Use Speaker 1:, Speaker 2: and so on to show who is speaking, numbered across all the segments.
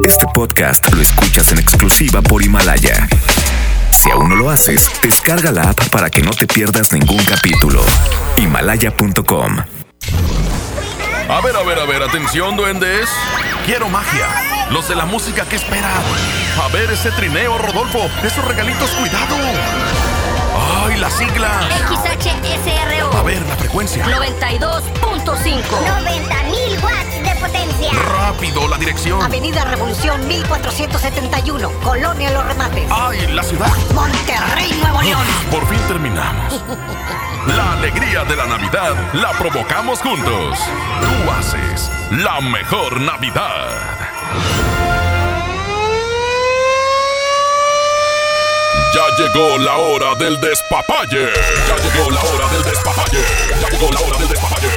Speaker 1: Este podcast lo escuchas en exclusiva por Himalaya. Si aún no lo haces, descarga la app para que no te pierdas ningún capítulo. Himalaya.com.
Speaker 2: A ver, a ver, a ver, atención, duendes. Quiero magia. Los de la música que esperan. A ver ese trineo, Rodolfo. Esos regalitos, cuidado. ¡Ay, la sigla!
Speaker 3: XHSRO.
Speaker 2: A ver, la frecuencia.
Speaker 3: 92.5.
Speaker 4: 90.000 watts de potencia.
Speaker 2: Rápido, la dirección.
Speaker 3: Avenida Revolución 1471. Colonia Los Remates.
Speaker 2: ¡Ay, la ciudad!
Speaker 3: Monterrey, Nuevo León.
Speaker 2: Por fin terminamos. La alegría de la Navidad la provocamos juntos. Tú haces la mejor Navidad. Llegó la hora del despapalle. Ya llegó la hora del despapalle. Ya llegó la hora del despapalle.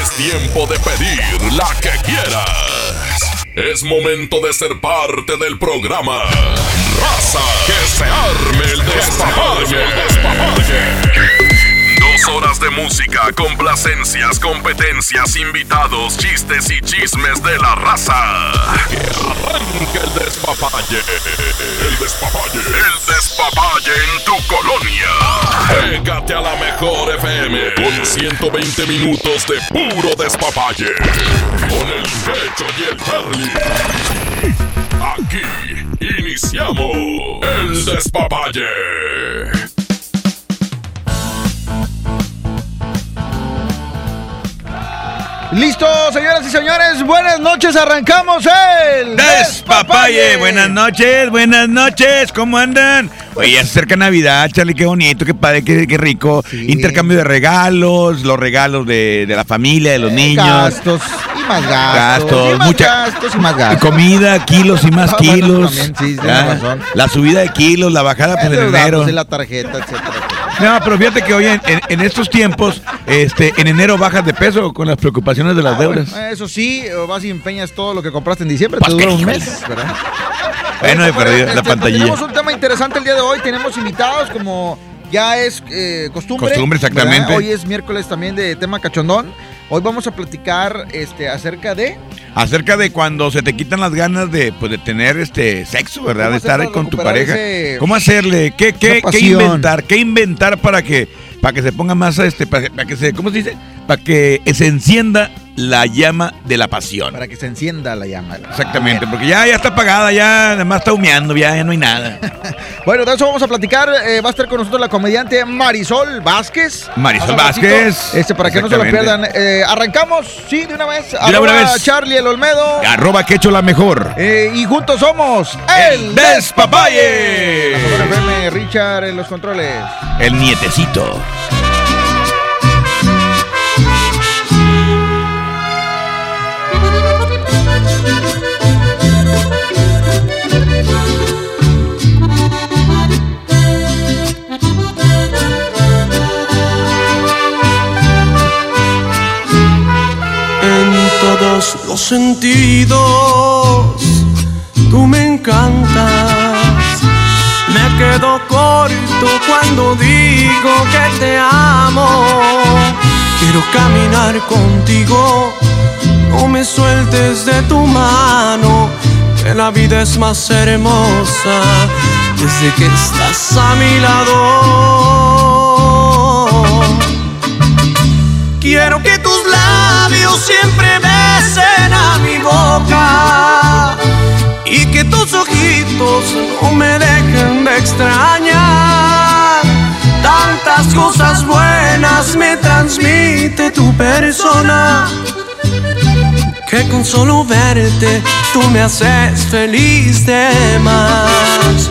Speaker 2: Es tiempo de pedir la que quieras. Es momento de ser parte del programa. Raza, que se arme el despapalle. Dos horas de música, complacencias, competencias, invitados, chistes y chismes de la raza. Que arranque el despapalle. El despapalle. El despapalle en tu colonia. Pégate a la mejor FM con 120 minutos de puro despapalle. Con el pecho y el Charlie. Aquí iniciamos el despapalle.
Speaker 5: Listo, señoras y señores, buenas noches, arrancamos el
Speaker 6: Despapalle, buenas noches, buenas noches, ¿cómo andan? Oye, ya se acerca Navidad, Charlie, qué bonito, qué padre, qué, qué rico. Intercambio de regalos, los regalos de, de la familia, de los niños.
Speaker 5: Gastos y más gastos.
Speaker 6: Gastos,
Speaker 5: y más
Speaker 6: mucha-
Speaker 5: gastos y más gastos.
Speaker 6: Comida, kilos y más
Speaker 5: Ah, bueno,
Speaker 6: kilos.
Speaker 5: también, sí, tienes
Speaker 6: Ah,
Speaker 5: razón.
Speaker 6: La subida de kilos, la bajada pues, en
Speaker 5: Endeudados
Speaker 6: enero.
Speaker 5: en la tarjeta, etcétera.
Speaker 6: No, pero fíjate que hoy en, en- en estos tiempos, este, en enero bajas de peso con las preocupaciones de las
Speaker 5: Ah,
Speaker 6: deudas.
Speaker 5: bueno, eso sí, vas y empeñas todo lo que compraste en diciembre,
Speaker 6: Pues
Speaker 5: te dura un mes, ¿verdad?
Speaker 6: Bueno, de
Speaker 5: Oye,
Speaker 6: perdida, la
Speaker 5: este,
Speaker 6: pantallilla.
Speaker 5: Tenemos un tema interesante el día de hoy, tenemos invitados como ya es eh, costumbre.
Speaker 6: Costumbre, exactamente.
Speaker 5: ¿verdad? Hoy es miércoles también de tema cachondón. Hoy vamos a platicar este, acerca de...
Speaker 6: Acerca de cuando se te quitan las ganas de, pues, de tener este sexo, ¿verdad?
Speaker 5: ¿Cómo
Speaker 6: De estar con tu pareja.
Speaker 5: ese-
Speaker 6: ¿Cómo hacerle? ¿Qué, qué, qué inventar? ¿Qué inventar para que, para que se ponga más, este, para, para que se, ¿cómo se dice? Para que se encienda la llama de la pasión.
Speaker 5: Para que se encienda la llama.
Speaker 6: Exactamente, porque ya, ya está apagada, ya nada más está humeando, ya, ya no hay nada.
Speaker 5: Bueno, de eso vamos a platicar. eh, va a estar con nosotros la comediante Marisol Vázquez.
Speaker 6: Marisol Vázquez.
Speaker 5: Este, para que no se lo pierdan. Eh, arrancamos, sí, de una vez.
Speaker 6: una
Speaker 5: Arroba
Speaker 6: vez.
Speaker 5: Charlie el Olmedo.
Speaker 6: Arroba que hecho la mejor.
Speaker 5: Eh, y juntos somos
Speaker 6: El Despapalle.
Speaker 5: La FM, Richard en los controles.
Speaker 6: El nietecito.
Speaker 7: Los sentidos. Tú me encantas. Me quedo corto cuando digo que te amo. Quiero caminar contigo. No me sueltes de tu mano. Que la vida es más hermosa desde que estás a mi lado. Quiero que tus labios siempre besen a mi boca y que tus ojitos no me dejen de extrañar. Tantas cosas buenas me transmite tu persona que con solo verte tú me haces feliz de más.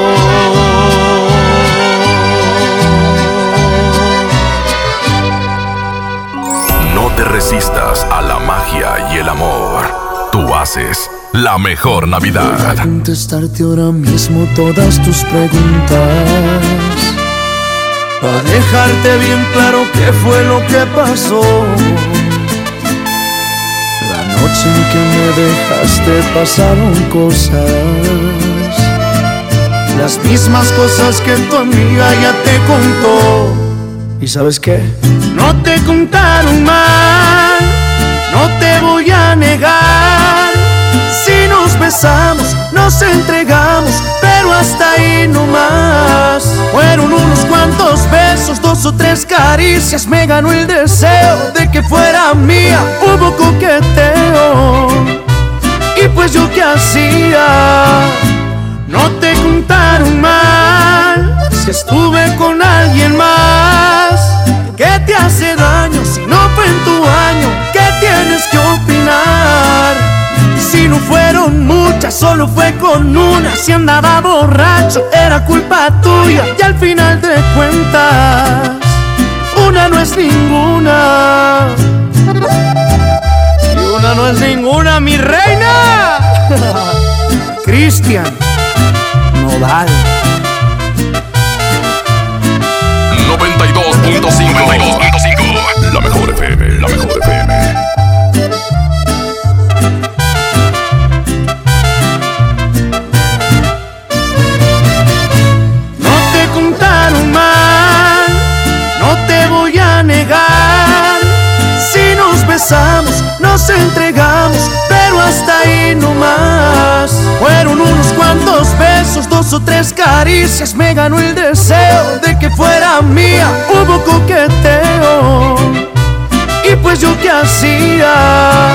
Speaker 2: Te resistas a la magia y el amor. Tú haces la mejor Navidad.
Speaker 8: contestarte ahora mismo todas tus preguntas. Para dejarte bien claro qué fue lo que pasó. La noche en que me dejaste pasaron cosas. Las mismas cosas que tu amiga ya te contó. ¿Y sabes qué? No te contaron mal, no te voy a negar. Si nos besamos, nos entregamos, pero hasta ahí no más. Fueron unos cuantos besos, dos o tres caricias, me ganó el deseo de que fuera mía. Hubo coqueteo, y pues yo qué hacía. No te contaron mal, si estuve con alguien solo fue con una. Si andaba borracho, era culpa tuya. Y al final de cuentas, una no es ninguna. Y una no es ninguna, mi reina. Cristian Nodal.
Speaker 2: 92.5 92.5 La mejor FM, la mejor FM.
Speaker 8: Nos entregamos, pero hasta ahí no más. Fueron unos cuantos besos, dos o tres caricias, me ganó el deseo de que fuera mía. Hubo coqueteo, y pues yo qué hacía.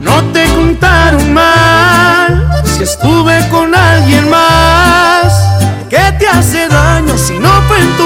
Speaker 8: No te contaron mal, si estuve con alguien más. ¿Qué te hace daño si no fue en tu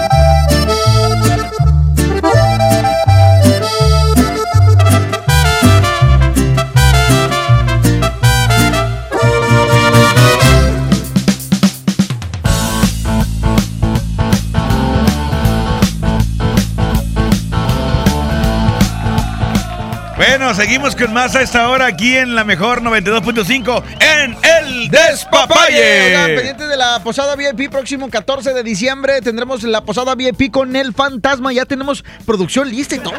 Speaker 6: Seguimos con más a esta hora aquí en la mejor 92.5 en El
Speaker 5: Oigan,
Speaker 6: Despapalle.
Speaker 5: pendientes de la posada VIP próximo 14 de diciembre tendremos la posada VIP con el fantasma. Ya tenemos producción lista y todo.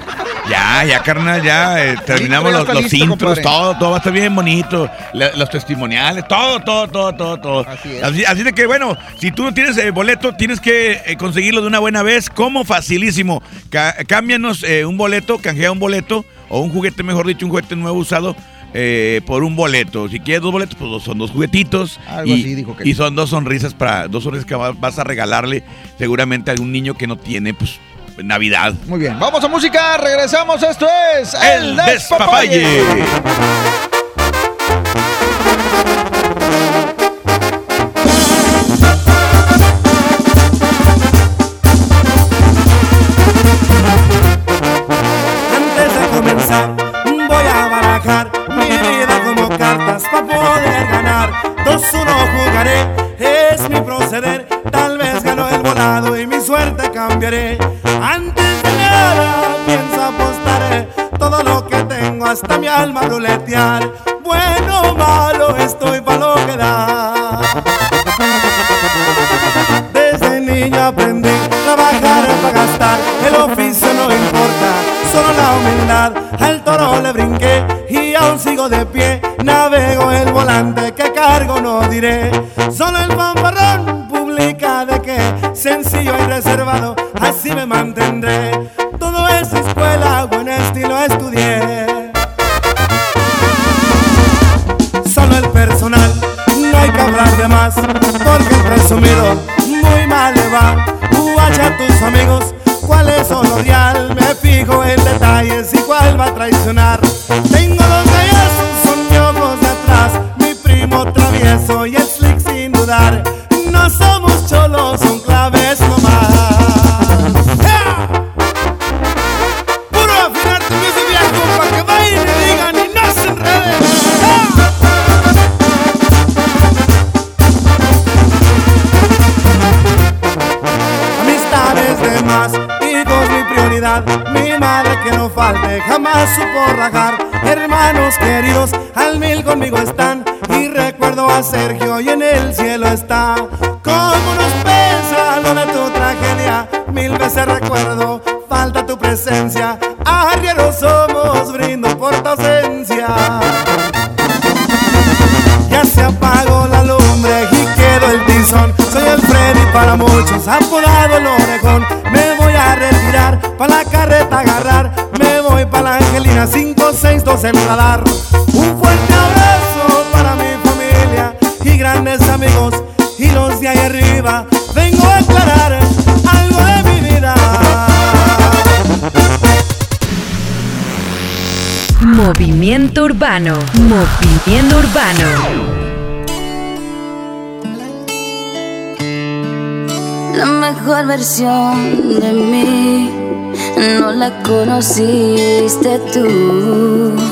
Speaker 6: Ya, ya, carnal, ya eh, terminamos los, los
Speaker 5: listo,
Speaker 6: intros,
Speaker 5: compadre.
Speaker 6: todo, todo va a estar bien bonito. La- los testimoniales, todo, todo, todo, todo, todo.
Speaker 5: Así es.
Speaker 6: Así, así de que, bueno, si tú no tienes eh, boleto, tienes que eh, conseguirlo de una buena vez. ¿Cómo? Facilísimo. Ca- cámbianos eh, un boleto, canjea un boleto, o un juguete, mejor dicho, un juguete nuevo usado. eh, por un boleto. Si quieres dos boletos, pues dos- son dos juguetitos.
Speaker 5: Algo
Speaker 6: y,
Speaker 5: así dijo que
Speaker 6: y son dos sonrisas para dos sonrisas que va- vas a regalarle seguramente a algún niño que no tiene, pues, Navidad.
Speaker 5: Muy bien, vamos a música, regresamos. Esto es
Speaker 6: El Despapalle.
Speaker 9: Antes ruletear. alba. Guacha a tus amigos, cuáles son los real. Me fijo en detalles y cuál va a traicionar. queremos dar un fuerte abrazo para mi familia y grandes amigos y los de ahí arriba. Vengo a aclarar algo de mi vida.
Speaker 10: Movimiento urbano, movimiento urbano.
Speaker 11: La mejor versión de mí no la conociste tú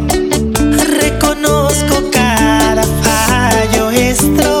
Speaker 12: nuestro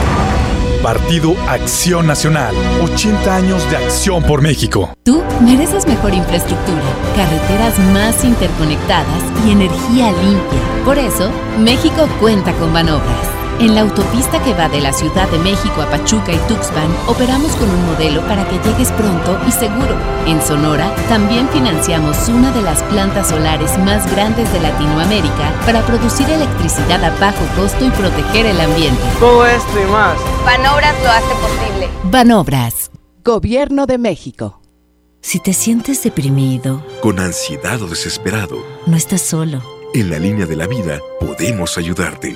Speaker 13: Partido Acción Nacional. 80 años de acción por México.
Speaker 10: Tú mereces mejor infraestructura, carreteras más interconectadas y energía limpia. Por eso, México cuenta con Banobras. En la autopista que va de la Ciudad de México a Pachuca y Tuxpan, operamos con un modelo para que llegues pronto y seguro. En Sonora, también financiamos una de las plantas solares más grandes de Latinoamérica para producir electricidad a bajo costo y proteger el ambiente.
Speaker 14: Todo esto y más.
Speaker 15: Banobras lo hace posible.
Speaker 10: Banobras. Gobierno de México.
Speaker 16: Si te sientes deprimido,
Speaker 17: Con ansiedad o desesperado,
Speaker 16: no estás solo.
Speaker 17: en la línea de la vida podemos ayudarte.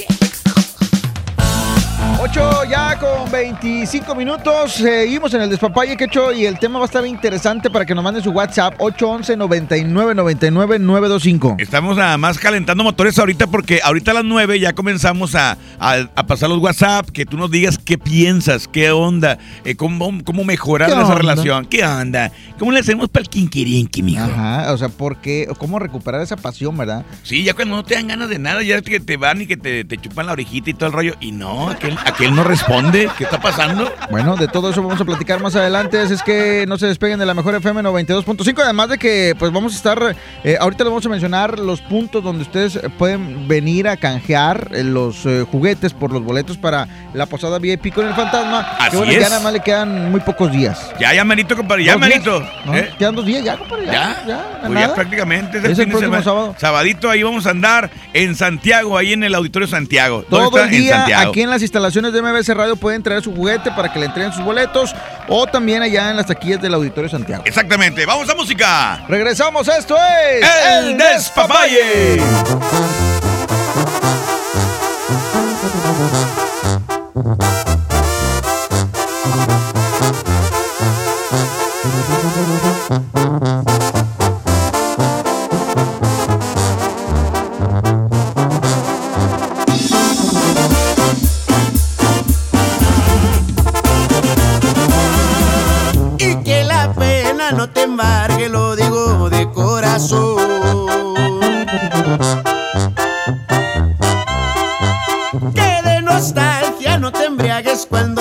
Speaker 5: 8 ya con 25 minutos. Seguimos en el despapalle que hecho y el tema va a estar interesante para que nos manden su WhatsApp 811 99 99 925.
Speaker 6: Estamos nada más calentando motores ahorita porque ahorita a las 9 ya comenzamos a, a- a pasar los WhatsApp, que tú nos digas qué piensas, qué onda, eh, cómo, cómo mejorar
Speaker 5: ¿Qué
Speaker 6: esa
Speaker 5: onda?
Speaker 6: relación, qué onda, cómo le hacemos para el quinquirinqui, mijo.
Speaker 5: Ajá, o sea, ¿por qué? ¿Cómo recuperar esa pasión, verdad?
Speaker 6: Sí, ya cuando no te dan ganas de nada, ya que te van y que te, te chupan la orejita y todo el rollo. Y no, aquel, aquel no responde. ¿Qué está pasando?
Speaker 5: Bueno, de todo eso vamos a platicar más adelante. Así es que no se despeguen de la mejor FM 92.5. Además de que, pues vamos a estar. eh, ahorita les vamos a mencionar los puntos donde ustedes pueden venir a canjear eh, los eh, juguetes por los boletos para la posada VIP con el fantasma.
Speaker 6: Así
Speaker 5: que bueno,
Speaker 6: es.
Speaker 5: ya nada más le quedan muy pocos días.
Speaker 6: Ya, ya, manito, compadre, ya, manito.
Speaker 5: ¿No?
Speaker 6: ¿Eh?
Speaker 5: Quedan dos días ya, compadre. Ya,
Speaker 6: Ya,
Speaker 5: ya,
Speaker 6: pues ya prácticamente es
Speaker 5: Es
Speaker 6: el
Speaker 5: próximo sábado.
Speaker 6: Sabadito, ahí vamos a andar en Santiago, ahí en el Auditorio Santiago. ¿Dónde
Speaker 5: Todo el día
Speaker 6: en Santiago.
Speaker 5: aquí en las instalaciones de MBS Radio pueden traer su juguete para que le entreguen sus boletos o también allá en las taquillas del Auditorio Santiago.
Speaker 6: Exactamente, vamos a música.
Speaker 5: Regresamos, esto es
Speaker 6: El Despapalle.
Speaker 18: Cuando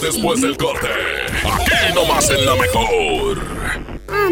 Speaker 2: después del corte? Aquí nomás en la mejor.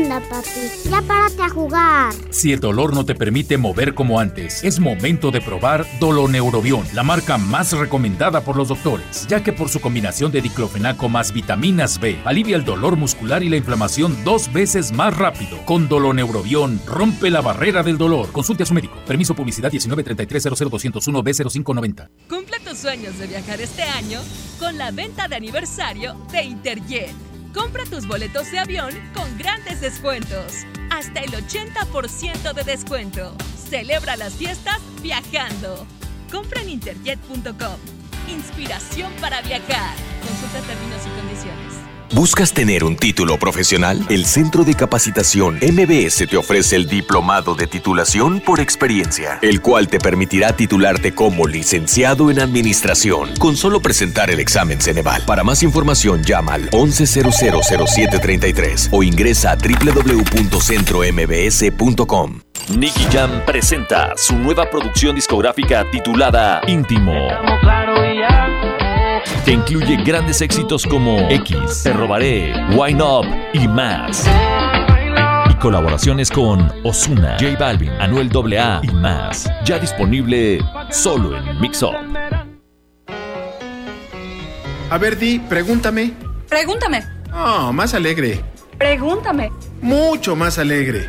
Speaker 19: Anda, papi, ya párate a jugar.
Speaker 20: Si el dolor no te permite mover como antes, es momento de probar Doloneurobion, la marca más recomendada por los doctores, ya que por su combinación de diclofenaco más vitaminas B, alivia el dolor muscular y la inflamación dos veces más rápido. Con Doloneurobion, rompe la barrera del dolor. Consulte a su médico. Permiso publicidad 193300201 B0590.
Speaker 21: Cumple tus sueños de viajar este año con la venta de aniversario de Interjet. Compra tus boletos de avión con grandes descuentos. Hasta el 80% de descuento. Celebra las fiestas viajando. Compra en interjet.com. Inspiración para viajar. Consulta términos y condiciones.
Speaker 22: ¿Buscas tener un título profesional? El Centro de Capacitación MBS te ofrece el Diplomado de Titulación por Experiencia, el cual te permitirá titularte como licenciado en Administración con solo presentar el examen Ceneval. Para más información llama al 11000733 o ingresa a www.centrombs.com.
Speaker 23: Nicky Jam presenta su nueva producción discográfica titulada Íntimo. Que incluye grandes éxitos como X, Te Robaré, Wine Up y más. Y colaboraciones con Osuna, J Balvin, Anuel AA y más. Ya disponible solo en Mix Up.
Speaker 24: A ver, Di, pregúntame.
Speaker 25: Pregúntame.
Speaker 24: Oh, más alegre.
Speaker 25: Pregúntame.
Speaker 24: Mucho más alegre.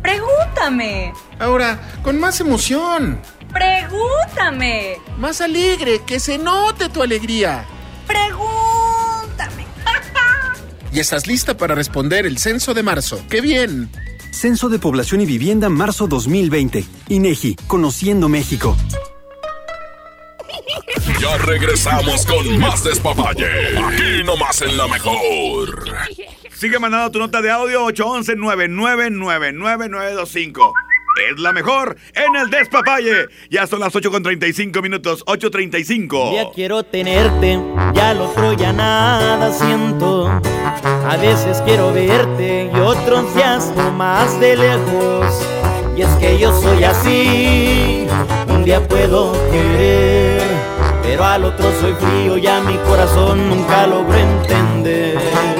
Speaker 25: Pregúntame.
Speaker 24: Ahora, con más emoción.
Speaker 25: Pregúntame.
Speaker 24: Más alegre, que se note tu alegría.
Speaker 25: Pregúntame.
Speaker 24: y estás lista para responder el censo de marzo. ¡Qué bien!
Speaker 26: Censo de Población y Vivienda marzo 2020. INEGI, Conociendo México.
Speaker 2: Ya regresamos con más despapalle. Aquí nomás en la mejor.
Speaker 6: Sigue mandando tu nota de audio 811-9999-925. Es la mejor en el despapalle. Ya son las 8 con 35 minutos, 8.35.
Speaker 27: Ya quiero tenerte, ya lo otro ya nada siento. A veces quiero verte y otros ya más de lejos. Y es que yo soy así, un día puedo querer, pero al otro soy frío, ya mi corazón nunca logró entender.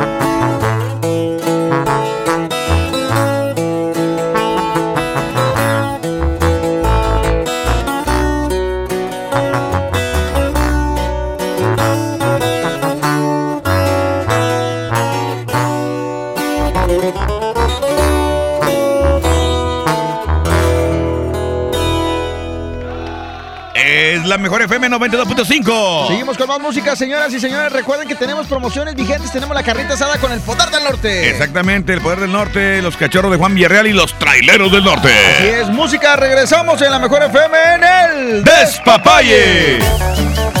Speaker 6: La mejor FM 92.5.
Speaker 5: Seguimos con más música, señoras y señores. Recuerden que tenemos promociones vigentes. Tenemos la carrita asada con el poder del norte.
Speaker 6: Exactamente, el poder del norte, los cachorros de Juan Villarreal y los traileros del norte.
Speaker 5: Así es, música. Regresamos en la mejor FM en el
Speaker 6: Despapalle.
Speaker 28: Todo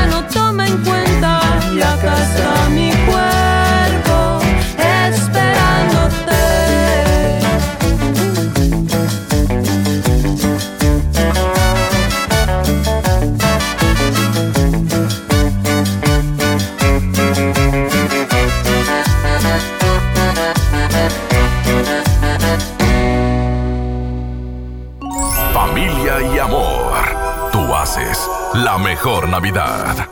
Speaker 28: toma en cuenta. Acá está mi cuerpo esperándote.
Speaker 18: Familia y amor. Tú haces la mejor Navidad.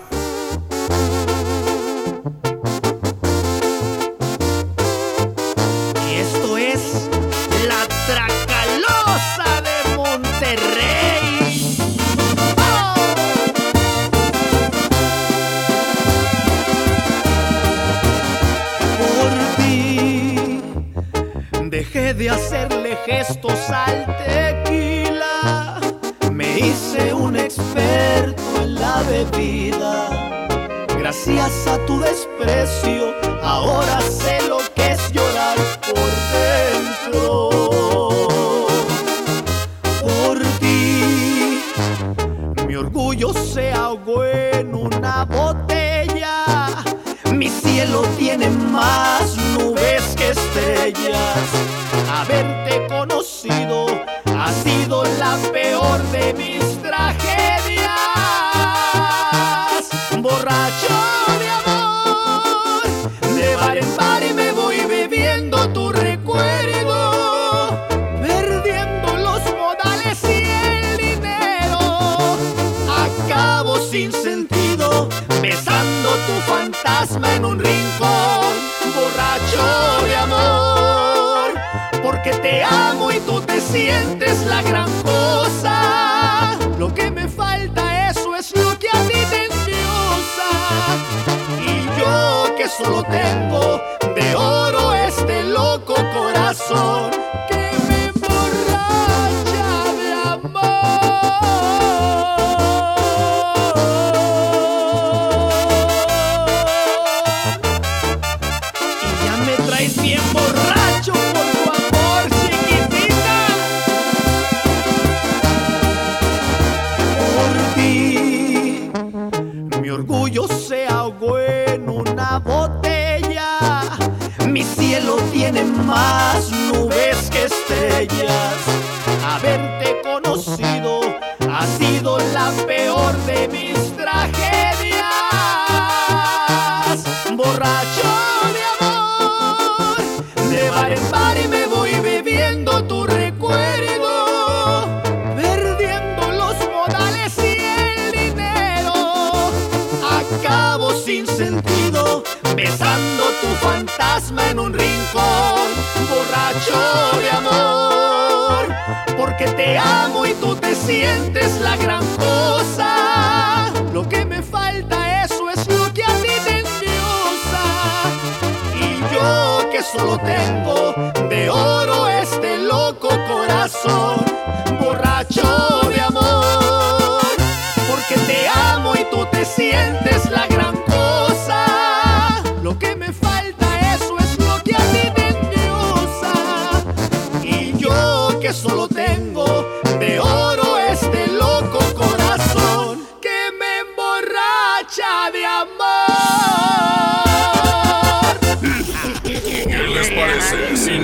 Speaker 2: Amo y tú te sientes la gran cosa. Lo que me falta, eso es lo que a ti te endiosa. Y yo que solo tengo de oro este loco corazón, borracho de amor, porque te amo y tú te sientes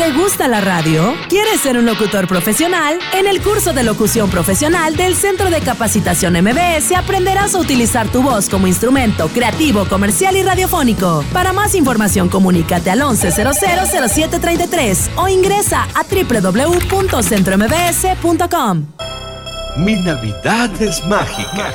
Speaker 29: ¿Te gusta la radio? ¿Quieres ser un locutor profesional? En el curso de locución profesional del Centro de Capacitación MBS aprenderás a utilizar tu voz como instrumento creativo, comercial y radiofónico. Para más información, comunícate al 11000733 o ingresa a www.centrombs.com.
Speaker 30: Mi Navidad es mágica.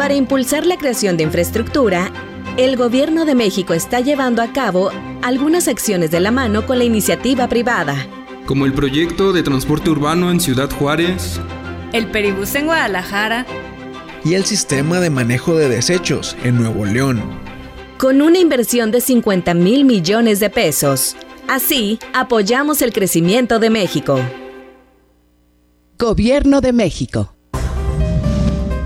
Speaker 31: Para impulsar la creación de infraestructura, el Gobierno de México está llevando a cabo algunas acciones de la mano con la iniciativa privada.
Speaker 32: Como el proyecto de transporte urbano en Ciudad Juárez,
Speaker 25: El peribús en Guadalajara.
Speaker 33: y el sistema de manejo de desechos en Nuevo León.
Speaker 31: Con una inversión de 50 mil millones de pesos. Así, apoyamos el crecimiento de México.
Speaker 34: Gobierno de México.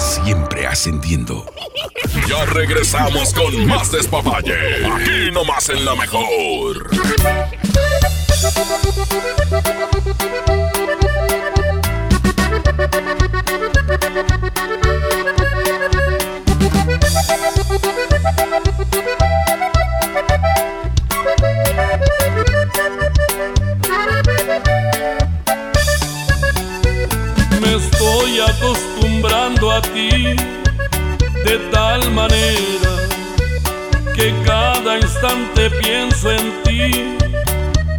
Speaker 35: Siempre ascendiendo.
Speaker 2: Ya regresamos con más despapalle. Aquí nomás en la mejor.
Speaker 36: Instante pienso en ti,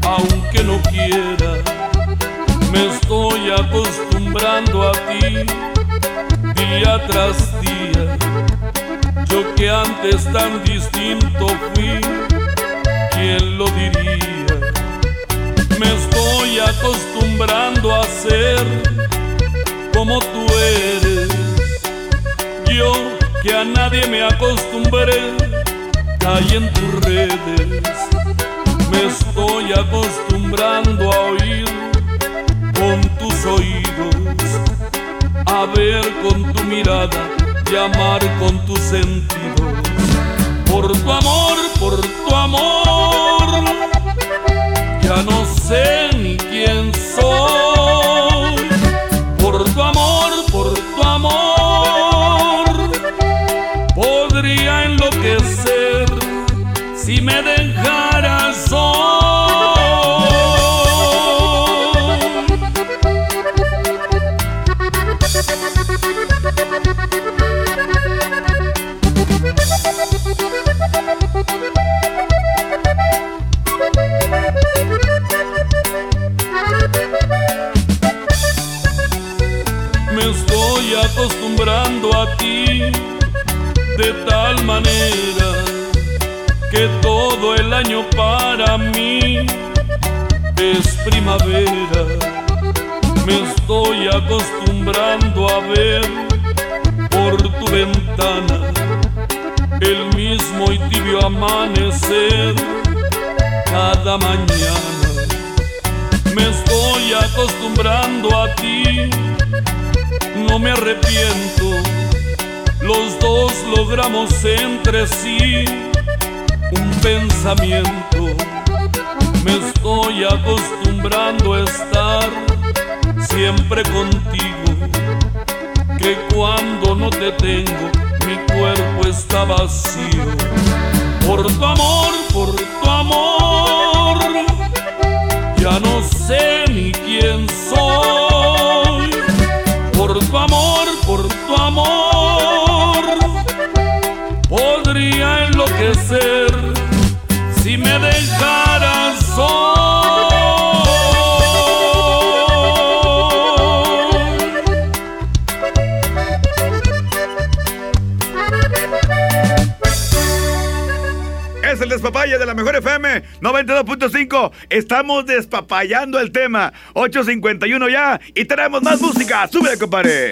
Speaker 36: aunque no quiera. Me estoy acostumbrando a ti día tras día. Yo que antes tan distinto fui, ¿quién lo diría? Me estoy acostumbrando a ser como tú eres. Yo que a nadie me acostumbré, caí en tus redes. Me estoy acostumbrando a oír con tus oídos, a ver con tu mirada y amar con tus sentidos. Por tu amor, por tu amor, ya no sé ni quién soy. De tal manera que todo el año para mí es primavera. Me estoy acostumbrando a ver por tu ventana el mismo y tibio amanecer cada mañana. Me estoy acostumbrando a ti, no me arrepiento. Los dos logramos entre sí un pensamiento. Me estoy acostumbrando a estar siempre contigo. Que cuando no te tengo, mi cuerpo está vacío. Por tu amor, por tu amor,
Speaker 6: de la mejor FM 92.5. Estamos despapallando el tema. 8.51 ya y tenemos más música. Súbele, compadre.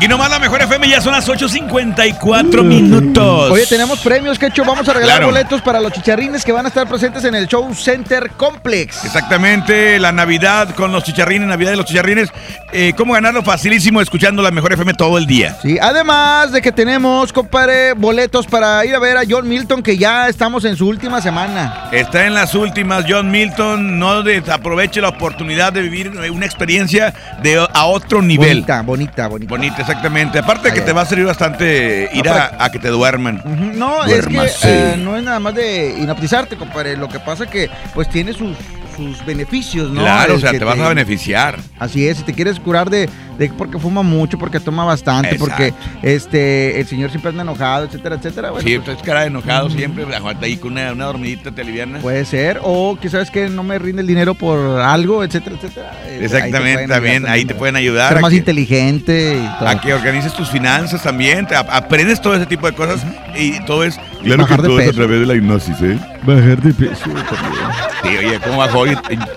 Speaker 6: Aquí nomás la mejor FM ya son las 8.54 minutos.
Speaker 5: Oye, tenemos premios, que hecho vamos a regalar
Speaker 6: Claro.
Speaker 5: boletos para los chicharrines que van a estar presentes en el Show Center Complex.
Speaker 6: Exactamente, la Navidad con los chicharrines, Navidad de los chicharrines. Eh, ¿Cómo ganarlo? Facilísimo, escuchando la mejor FM todo el día.
Speaker 5: Sí, además de que tenemos, compadre, boletos para ir a ver a John Milton, que ya estamos en su última semana.
Speaker 6: Está en las últimas, John Milton. No desaproveche la oportunidad de vivir una experiencia de a otro nivel.
Speaker 5: Bonita, bonita, bonita.
Speaker 6: Bonita, exactamente. Aparte de que
Speaker 5: Ay,
Speaker 6: te
Speaker 5: ay.
Speaker 6: va a servir bastante ir a, a que te duerman.
Speaker 5: No, es que eh, no es nada más de inaptizarte, compadre. Lo que pasa que pues tiene sus, sus beneficios, ¿no?
Speaker 6: Claro, o sea, te vas a beneficiar.
Speaker 5: Así es, si te quieres curar de, de porque fuma mucho, porque toma bastante, porque este el señor siempre anda enojado, etcétera, etcétera. Bueno,
Speaker 6: Sí,
Speaker 5: pues,
Speaker 6: es cara de enojado siempre, aguanta ahí con una, una dormidita te aliviana.
Speaker 5: puede ser, o que sabes que no me rinde el dinero por algo, etcétera, etcétera. Eh, ahí te
Speaker 6: Exactamente,
Speaker 5: pueden
Speaker 6: también, ahí te pueden ayudar.
Speaker 5: Ser
Speaker 6: a
Speaker 5: más
Speaker 6: que-
Speaker 5: inteligente y todo.
Speaker 6: A que organices tus finanzas también, te aprendes todo ese tipo de cosas y todo es... Claro
Speaker 5: Bajar
Speaker 6: que
Speaker 5: de
Speaker 6: todo es a través de la hipnosis, ¿eh?
Speaker 5: Bajar de peso
Speaker 6: Sí, oye, ¿cómo bajó?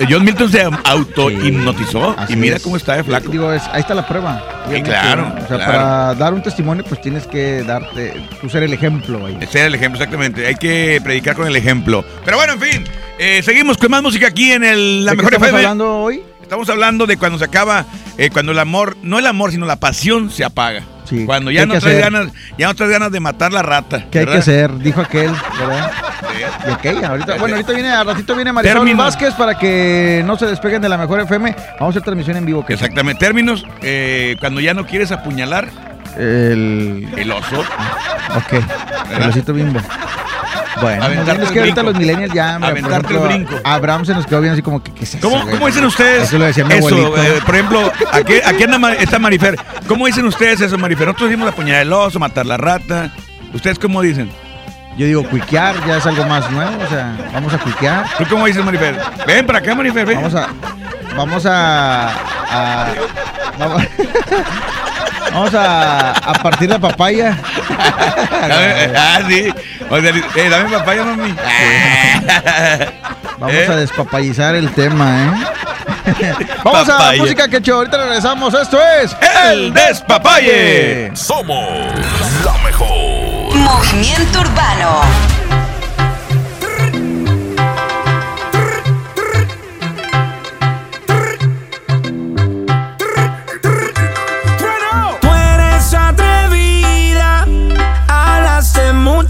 Speaker 6: John Milton se auto-hipnotizó y mira cómo está de flaco.
Speaker 5: Digo, es- ahí está la prueba.
Speaker 6: claro,
Speaker 5: ¿no? O sea,
Speaker 6: claro.
Speaker 5: para dar un testimonio, pues tienes que darte, tú ser el ejemplo ahí.
Speaker 6: Ese era el ejemplo, exactamente. Hay que predicar con el ejemplo. Pero bueno, en fin, eh, seguimos con más música aquí en el, la
Speaker 5: ¿De qué
Speaker 6: mejor
Speaker 5: estamos
Speaker 6: FM.
Speaker 5: hablando hoy?
Speaker 6: Estamos hablando de cuando se acaba, eh, cuando el amor, no el amor, sino la pasión se apaga.
Speaker 5: Sí.
Speaker 6: Cuando
Speaker 5: ¿Qué
Speaker 6: ya no traes
Speaker 5: hacer?
Speaker 6: ganas, ya no traes ganas de matar la rata.
Speaker 5: ¿Qué hay que
Speaker 6: ¿verdad?
Speaker 5: hacer? Dijo aquel, ¿verdad? Y aquella, ahorita, bueno, ahorita viene, a ratito viene Marisol
Speaker 6: Término.
Speaker 5: Vázquez para que no se despeguen de la mejor FM. Vamos a hacer transmisión en vivo. Que
Speaker 6: Exactamente. Términos, eh, cuando ya no quieres apuñalar
Speaker 5: El.
Speaker 6: el oso.
Speaker 5: Ok. El osito bimbo. Bueno, es
Speaker 6: el
Speaker 5: que ahorita los millennials ya. por
Speaker 6: Aventarte el
Speaker 5: ejemplo,
Speaker 6: brinco.
Speaker 5: Abraham se nos quedó bien así como que, ¿qué es eso,
Speaker 6: ¿Cómo, cómo dicen ustedes?
Speaker 5: Eso lo decía mi
Speaker 6: Eso,
Speaker 5: abuelito.
Speaker 6: eh, por ejemplo, aquí, aquí anda está Marifer. ¿Cómo dicen ustedes eso, Marifer? Nosotros decimos apuñalar el oso, matar la rata. ¿Ustedes cómo dicen?
Speaker 5: Yo digo, cuiquear ya es algo más nuevo, o sea, vamos a cuiquear.
Speaker 6: ¿Tú cómo dices, Marifer? Ven para acá, Marifer, ven.
Speaker 5: Vamos a. Vamos a. a- vamos, vamos a, a partir la papaya.
Speaker 6: Dame- ah, sí. O sea, eh, dame papaya, mami.
Speaker 5: Vamos
Speaker 6: ¿Eh?
Speaker 5: a despapayizar el tema, ¿eh? Vamos a
Speaker 6: Papaya.
Speaker 5: música que ahorita regresamos. Esto es.
Speaker 6: El Despapalle.
Speaker 2: Somos la mejor.
Speaker 37: Movimiento Urbano.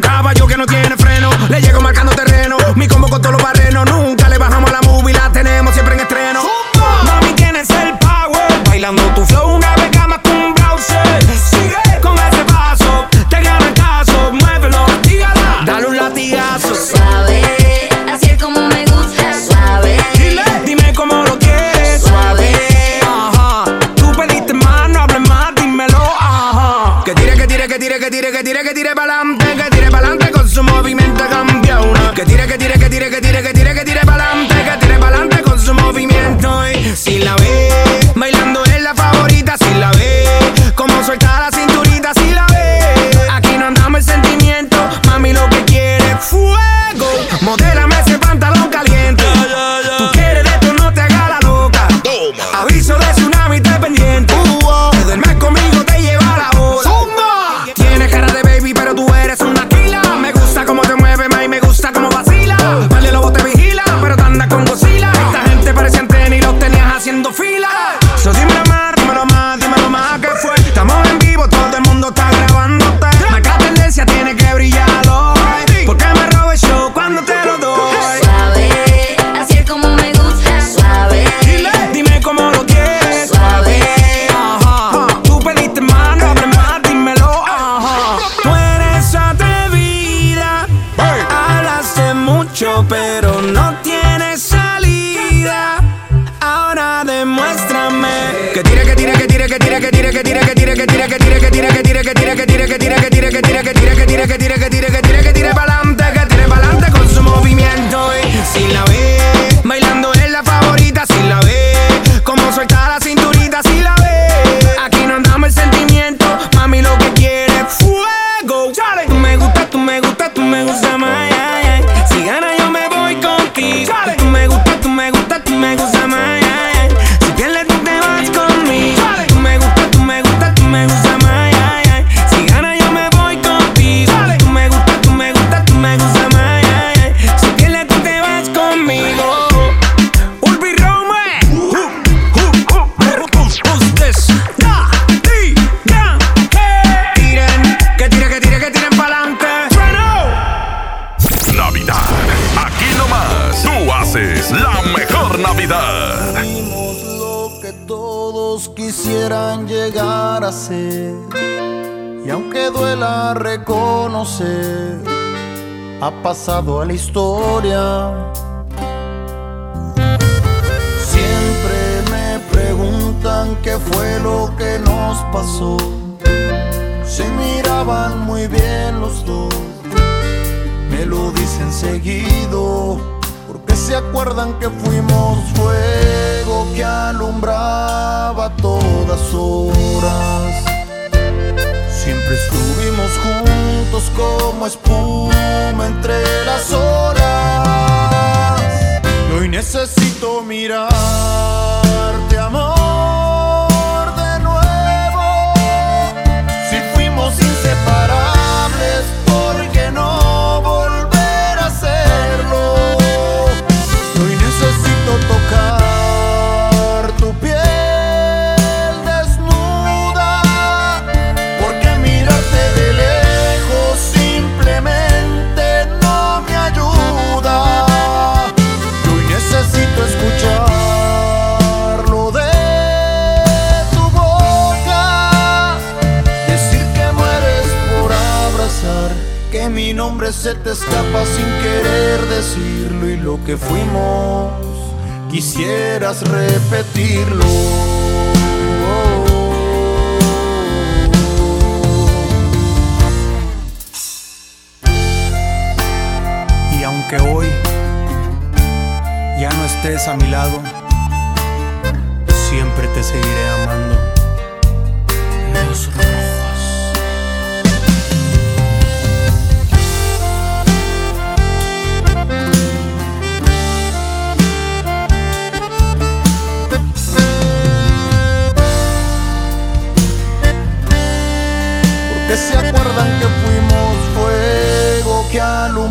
Speaker 38: caballo que no tiene freno. Le llego marcando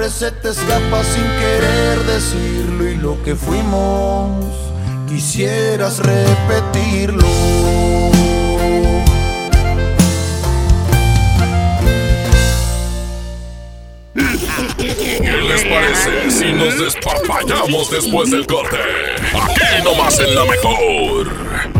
Speaker 37: nombre se te escapa sin querer decirlo. Y lo que fuimos, quisieras repetirlo.
Speaker 2: ¿Qué les parece si nos despapallamos después del corte? Aquí nomás en la mejor.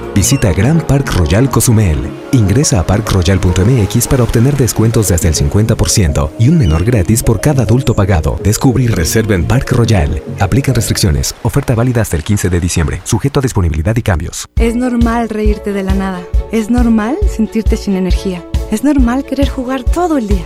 Speaker 39: Visita Grand Park Royal Cozumel. Ingresa a parkroyal.mx para obtener descuentos de hasta el 50% y un menor gratis por cada adulto pagado. Descubre y reserva en Park Royal. Aplican restricciones. Oferta válida hasta el 15 de diciembre. Sujeto a disponibilidad y cambios.
Speaker 40: Es normal reírte de la nada. Es normal sentirte sin energía. Es normal querer jugar todo el día.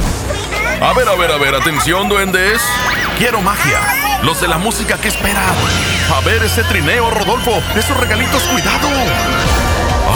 Speaker 2: A ver, a ver, a ver, atención, duendes. Quiero magia. Los de la música, ¿qué esperan? A ver ese trineo, Rodolfo. Esos regalitos, cuidado.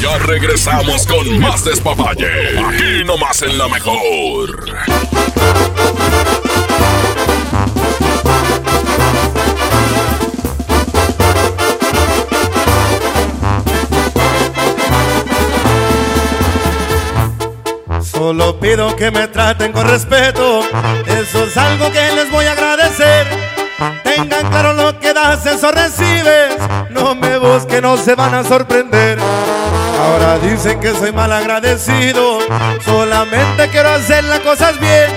Speaker 2: Ya regresamos con más despapalle. Aquí nomás en la mejor.
Speaker 9: Solo pido que me traten con respeto, eso es algo que les voy a agradecer. Tengan claro lo que das, eso recibes. No me busquen, no se van a sorprender. Ahora dicen que soy mal agradecido, solamente quiero hacer las cosas bien.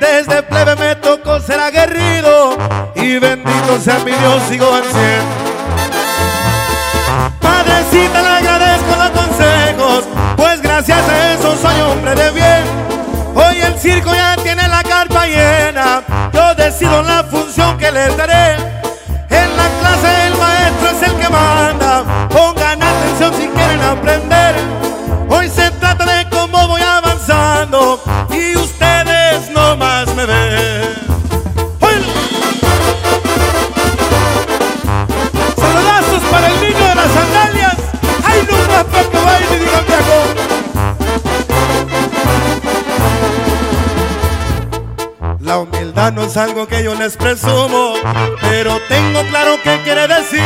Speaker 9: Desde plebe me tocó ser aguerrido y bendito sea mi Dios, sigo al cien. Padrecita, le agradezco los consejos, pues gracias a eso soy hombre de bien. Hoy el circo ya tiene la carpa llena, yo decido la función que les daré. No es algo que yo les presumo, pero tengo claro qué quiere decir.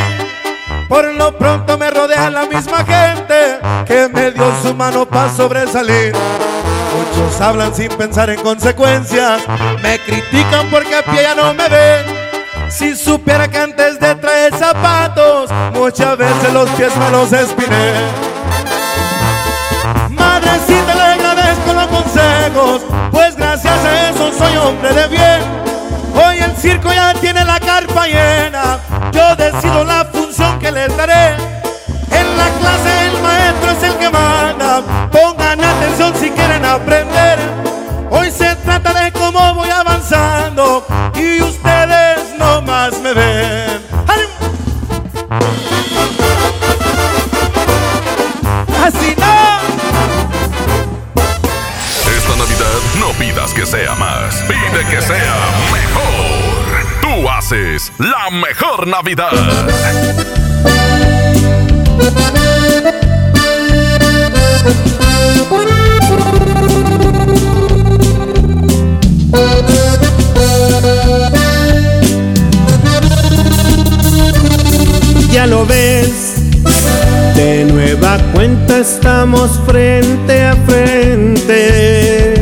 Speaker 9: Por lo pronto me rodea la misma gente que me dio su mano para sobresalir. Muchos hablan sin pensar en consecuencias, me critican porque a pie ya no me ven. Si supiera que antes de traer zapatos, muchas veces los pies me los espiné. Madrecita, le agradezco los consejos, pues gracias a eso soy hombre de bien. Hoy el circo ya tiene la carpa llena, yo decido la función que les daré. En la clase el maestro es el que manda, pongan atención si quieren aprender.
Speaker 2: Que sea mejor. Tú haces la mejor Navidad.
Speaker 8: Ya lo ves, de nueva cuenta estamos frente a frente.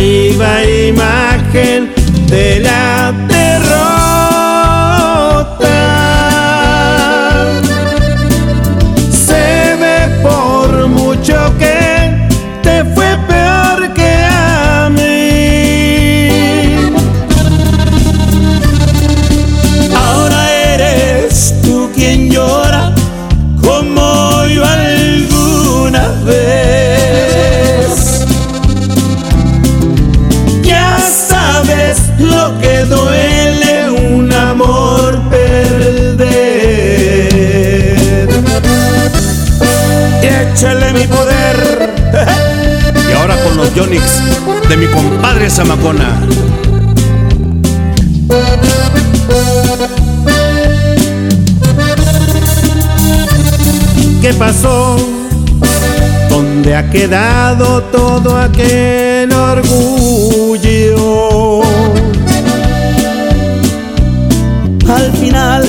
Speaker 8: Viva imagen de la Échale mi poder.
Speaker 41: Y ahora con los Yonix de mi compadre Zamacona.
Speaker 8: ¿Qué pasó
Speaker 42: ¿Dónde ha quedado todo aquel orgullo?
Speaker 8: Al final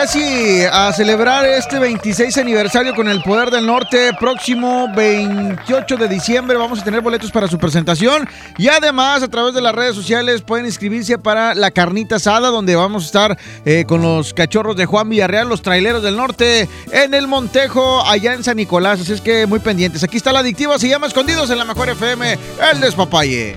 Speaker 5: casi a celebrar este 26 aniversario con el Poder del Norte. Próximo 28 de diciembre vamos a tener boletos para su presentación. Y además, a través de las redes sociales pueden inscribirse para la carnita asada, donde vamos a estar eh, con los cachorros de Juan Villarreal, los traileros del norte, en el Montejo, allá en San Nicolás. Así es que muy pendientes. Aquí está la adictiva, se llama Escondidos en la Mejor FM, el Despapalle.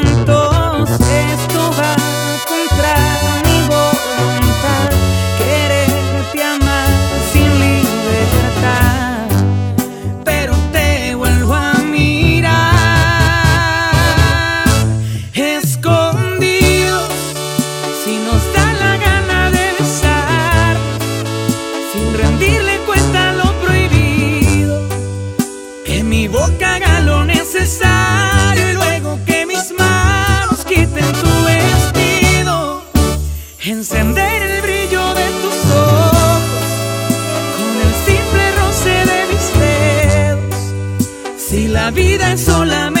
Speaker 43: Solamente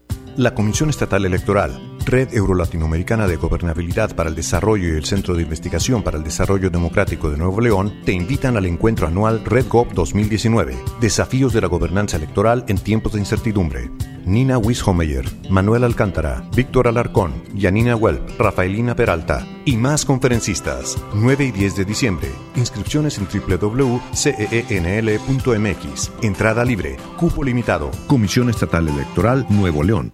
Speaker 44: La Comisión Estatal Electoral, Red Euro-Latinoamericana de Gobernabilidad para el Desarrollo y el Centro de Investigación para el Desarrollo Democrático de Nuevo León te invitan al encuentro anual RedGov 2019, Desafíos de la Gobernanza Electoral en tiempos de incertidumbre. Nina Wishomeyer, Manuel Alcántara, Víctor Alarcón, Yanina Welp, Rafaelina Peralta y más conferencistas. 9 y 10 de diciembre. Inscripciones en www.ceenl.mx. Entrada libre. Cupo limitado. Comisión Estatal Electoral Nuevo León.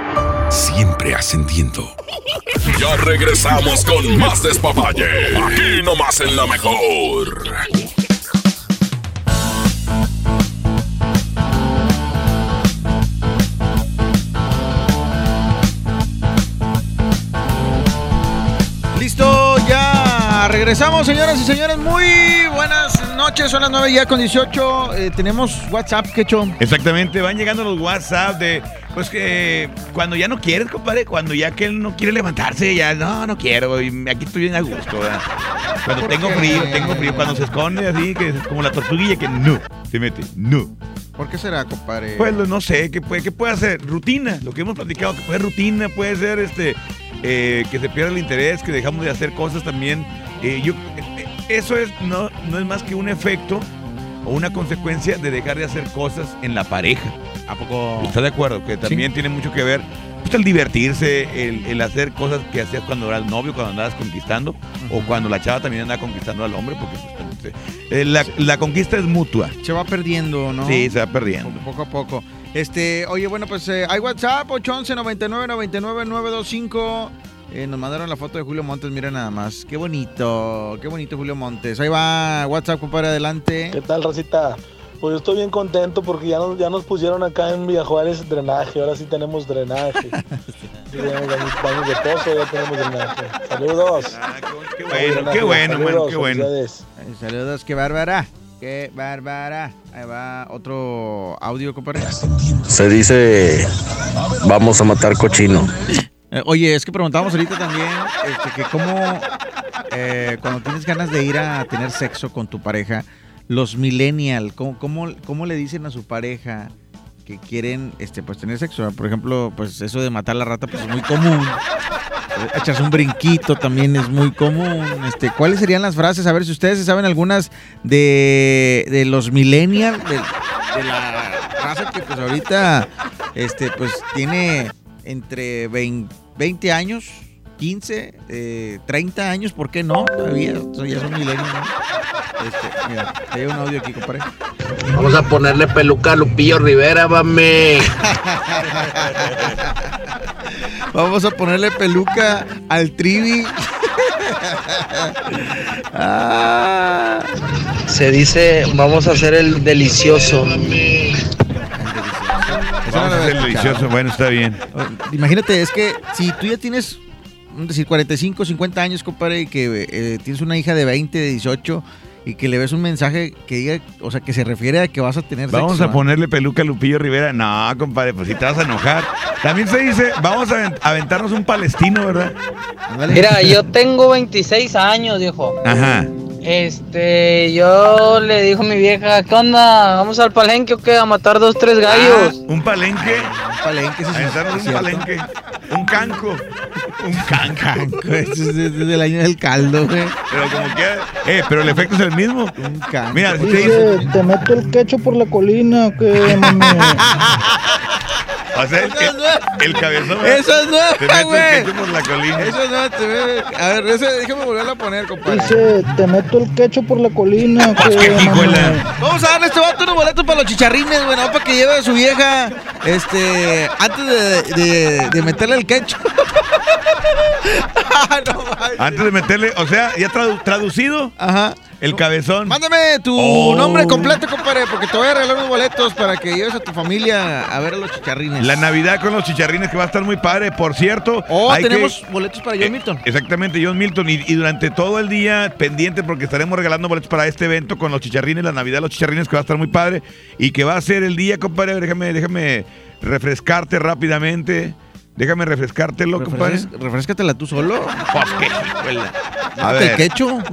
Speaker 35: Siempre ascendiendo.
Speaker 2: Ya regresamos con más despapalle. Aquí nomás en la mejor.
Speaker 5: Listo, ya regresamos, señoras y señores. Muy buenas noches, son las 9 ya con 18. Eh, tenemos WhatsApp, Quecho.
Speaker 6: Exactamente, van llegando los WhatsApp de, pues que cuando ya no quieres, compadre, cuando ya que él no quiere levantarse, ya no, no quiero, y aquí estoy bien a gusto, ¿verdad? Cuando
Speaker 5: ¿Por
Speaker 6: tengo
Speaker 5: qué?
Speaker 6: frío, tengo frío, cuando se esconde así, que es como la tortuguilla que no, se mete, no.
Speaker 5: ¿Por qué será, compadre?
Speaker 6: Pues no sé, ¿qué puede, qué puede hacer? Rutina, lo que hemos platicado, que puede ser rutina, puede ser este eh, que se pierda el interés, que dejamos de hacer cosas también. Eh, yo, eh, eso es no, no es más que un efecto o una consecuencia de dejar de hacer cosas en la pareja.
Speaker 5: ¿A poco?
Speaker 6: ¿Está de acuerdo? Que también tiene mucho que ver pues, el divertirse, el, el hacer cosas que hacías cuando eras novio, cuando andabas conquistando, o cuando la chava también andaba conquistando al hombre, porque pues, eh, la, la conquista es mutua.
Speaker 5: Se va perdiendo, ¿no?
Speaker 6: Sí, se va perdiendo.
Speaker 5: Poco a poco. Este, oye, bueno, pues eh, hay WhatsApp 811 99 99 925. Eh, nos mandaron la foto de Julio Montes, mira nada más. Qué bonito, qué bonito Julio Montes. Ahí va WhatsApp, compadre, adelante.
Speaker 45: ¿Qué tal, Rosita? Pues yo estoy bien contento porque ya nos, ya nos pusieron acá en Villa Juárez drenaje. Ahora sí tenemos drenaje. Sí, tenemos baños de pozo, ya tenemos drenaje. Saludos.
Speaker 6: qué bueno, qué bueno, qué bueno.
Speaker 5: saludos, qué bárbara. Qué bárbara. Ahí va otro audio, compadre.
Speaker 46: Se dice, vamos a matar cochino.
Speaker 5: Eh, oye, es que preguntábamos ahorita también este, que cómo eh, cuando tienes ganas de ir a tener sexo con tu pareja, los millennial, ¿cómo, cómo, cómo le dicen a su pareja que quieren este, pues, tener sexo? Por ejemplo, pues eso de matar la rata pues, es muy común. Eh, Echarse un brinquito también es muy común. Este, ¿Cuáles serían las frases? A ver si ustedes saben algunas de, de los millennials, de, la raza que pues ahorita este, pues, tiene entre 20, 20 años, 15, eh, 30 años, ¿por qué no? Todavía ya son millennials. Este, mira, hay un audio aquí, compadre.
Speaker 46: Vamos a ponerle peluca a Lupillo Rivera, mame.
Speaker 5: Vamos a ponerle peluca al trivi. Ah.
Speaker 46: Se dice, vamos a hacer el delicioso.
Speaker 6: Vamos a hacer el delicioso. Bueno, está bien.
Speaker 5: Imagínate, es que si tú ya tienes, vamos a decir, 45, 50 años, compadre, y que eh, tienes una hija de 20, de 18, y que le ves un mensaje que diga, o sea, que se refiere a que vas a tener
Speaker 6: Vamos
Speaker 5: sexo,
Speaker 6: a ponerle peluca a Lupillo Rivera. No, compadre, pues si te vas a enojar. También se dice, vamos a avent- aventarnos un palestino, ¿verdad?
Speaker 47: Mira, yo tengo 26 años, viejo.
Speaker 6: Ajá.
Speaker 47: Este, yo le dijo a mi vieja, ¿qué onda? ¿Vamos al palenque o qué? A matar dos, tres gallos.
Speaker 6: Ah, un palenque.
Speaker 5: Un palenque,
Speaker 6: eso Aventarnos un palenque. Un canco. Un canco.
Speaker 5: Eso es desde el año del caldo, güey.
Speaker 6: Pero como que. Eh, pero el efecto es el mismo. Mira, te dice.
Speaker 48: Dice, te meto el quecho por la colina, ¿o ¿qué, mami?
Speaker 6: O sea, el, el, el cabezón.
Speaker 5: Eso es
Speaker 6: Te el por la colina.
Speaker 5: Eso no, te ve. A ver, ese, déjame volverlo a poner, compadre.
Speaker 48: Dice, te meto el quecho por la colina, ¿o
Speaker 5: Pues
Speaker 48: ¿qué, mami?
Speaker 5: Vamos a darle a este vato unos boletos para los chicharrines, güey, no para que lleve a su vieja, este, antes de, de, de meterle el quecho.
Speaker 6: Antes de meterle, o sea, ya tradu- traducido.
Speaker 5: Ajá.
Speaker 6: El cabezón.
Speaker 5: Mándame tu
Speaker 6: Oh.
Speaker 5: nombre completo, compadre, porque te voy a regalar unos boletos para que lleves a tu familia a ver a los chicharrines.
Speaker 6: La Navidad con los chicharrines que va a estar muy padre. Por cierto.
Speaker 5: Oh,
Speaker 6: hay
Speaker 5: tenemos
Speaker 6: que-
Speaker 5: boletos para John
Speaker 6: Eh,
Speaker 5: Milton.
Speaker 6: Exactamente, John Milton. Y, y durante todo el día pendiente porque estaremos regalando boletos para este evento con los chicharrines, la Navidad de los chicharrines que va a estar muy padre. Y que va a ser el día, compadre. Déjame, déjame refrescarte rápidamente. Déjame refrescártelo, compadre.
Speaker 5: Refres- refrescatela tú solo.
Speaker 6: Pues qué. A ver.
Speaker 5: quecho.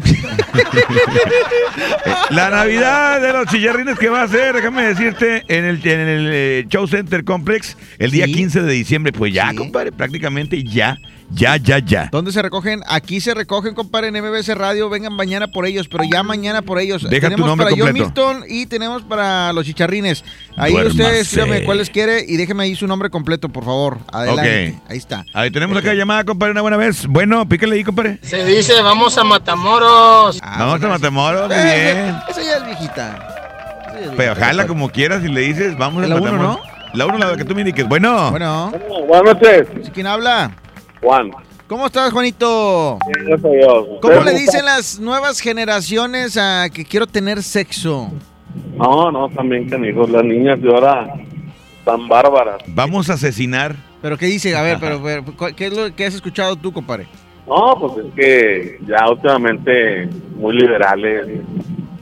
Speaker 6: Eh, La Navidad de los chillarrines que va a ser, déjame decirte, en el, en el eh, Show Center Complex el día 15 de diciembre. Pues ya, compadre, prácticamente ya, ya, ya, ya.
Speaker 5: ¿Dónde se recogen? Aquí se recogen, compadre, en MBS Radio. Vengan mañana por ellos, pero ya mañana por ellos.
Speaker 6: Deja tu
Speaker 5: tenemos
Speaker 6: nombre
Speaker 5: para John
Speaker 6: completo.
Speaker 5: Milton y tenemos para los chicharrines. Ahí
Speaker 6: Duérmase.
Speaker 5: ustedes escríbame cuáles quiere y déjeme ahí su nombre completo, por favor. Adelante.
Speaker 6: Ok.
Speaker 5: Ahí está.
Speaker 6: Ahí tenemos acá llamada, compadre, una buena vez. Bueno, pícale ahí, compadre.
Speaker 47: Se dice, vamos a Matamoros.
Speaker 6: Vamos a Matamoros, muy
Speaker 5: Eh,
Speaker 6: bien.
Speaker 5: Esa ya es viejita.
Speaker 6: Pero jala como quieras y le dices, vamos a
Speaker 5: La uno,
Speaker 6: Matamoros. La uno, la que tú me indiques. Bueno.
Speaker 5: Bueno.
Speaker 49: Buenas noches.
Speaker 5: ¿Sí, ¿Quién habla?
Speaker 49: Juan.
Speaker 5: ¿Cómo estás, Juanito?
Speaker 49: Yo soy yo.
Speaker 5: ¿Cómo le
Speaker 49: ¿Ustedes
Speaker 5: dicen las nuevas generaciones a que quiero tener sexo?
Speaker 49: No, no, también canijos. Las niñas de ahora están bárbaras.
Speaker 6: Vamos a asesinar.
Speaker 5: ¿Pero qué dice? A ver, pero, pero, ¿cu- ¿qué es lo que has escuchado tú, compadre?
Speaker 49: No, pues es que ya últimamente muy liberales.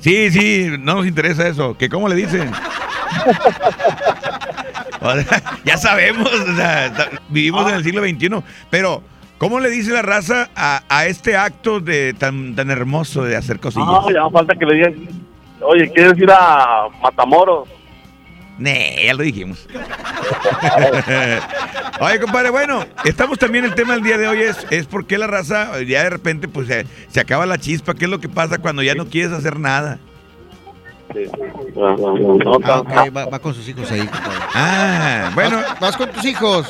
Speaker 6: Sí, sí, no nos interesa eso. ¿Que cómo le dicen? O sea, ya sabemos, o sea, ta- vivimos en el siglo XXI, pero ¿cómo le dice la raza a, a este acto de tan, tan hermoso de hacer cosillas?
Speaker 49: No, ya no falta que le digan, oye, ¿quieres ir a Matamoros?
Speaker 6: Nee, ya lo dijimos. Oye, compadre, bueno, estamos también, el tema del día de hoy es, es por qué la raza, ya de repente, pues se, se acaba la chispa. ¿Qué es lo que pasa cuando ya no quieres hacer nada?
Speaker 5: Ah, ok, va, va con sus hijos ahí, compadre.
Speaker 6: Ah, bueno.
Speaker 5: ¿Vas, vas con tus hijos?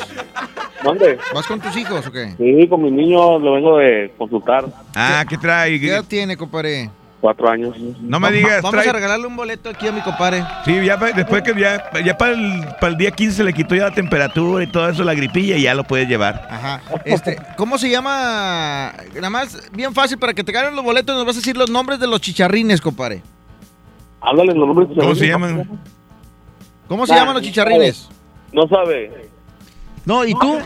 Speaker 49: ¿Dónde?
Speaker 5: ¿Vas con tus hijos o qué?
Speaker 49: Sí, con mi niño lo vengo de consultar.
Speaker 6: Ah, ¿qué trae?
Speaker 5: ¿Qué edad tiene, compadre?
Speaker 49: Cuatro años.
Speaker 6: No me digas,
Speaker 5: Vamos
Speaker 6: trae-
Speaker 5: a regalarle un boleto aquí a mi compadre.
Speaker 6: Sí, ya después que ya, ya para el, para el día 15 se le quitó ya la temperatura y todo eso, la gripilla, y ya lo puedes llevar.
Speaker 5: Ajá. Este, ¿cómo se llama? Nada más, bien fácil, para que te ganen los boletos, nos vas a decir los nombres de los chicharrines, compadre.
Speaker 49: Háblale los nombres.
Speaker 6: ¿Cómo se llaman?
Speaker 5: ¿Cómo se llaman los chicharrines?
Speaker 49: No sabe.
Speaker 5: No, ¿y tú?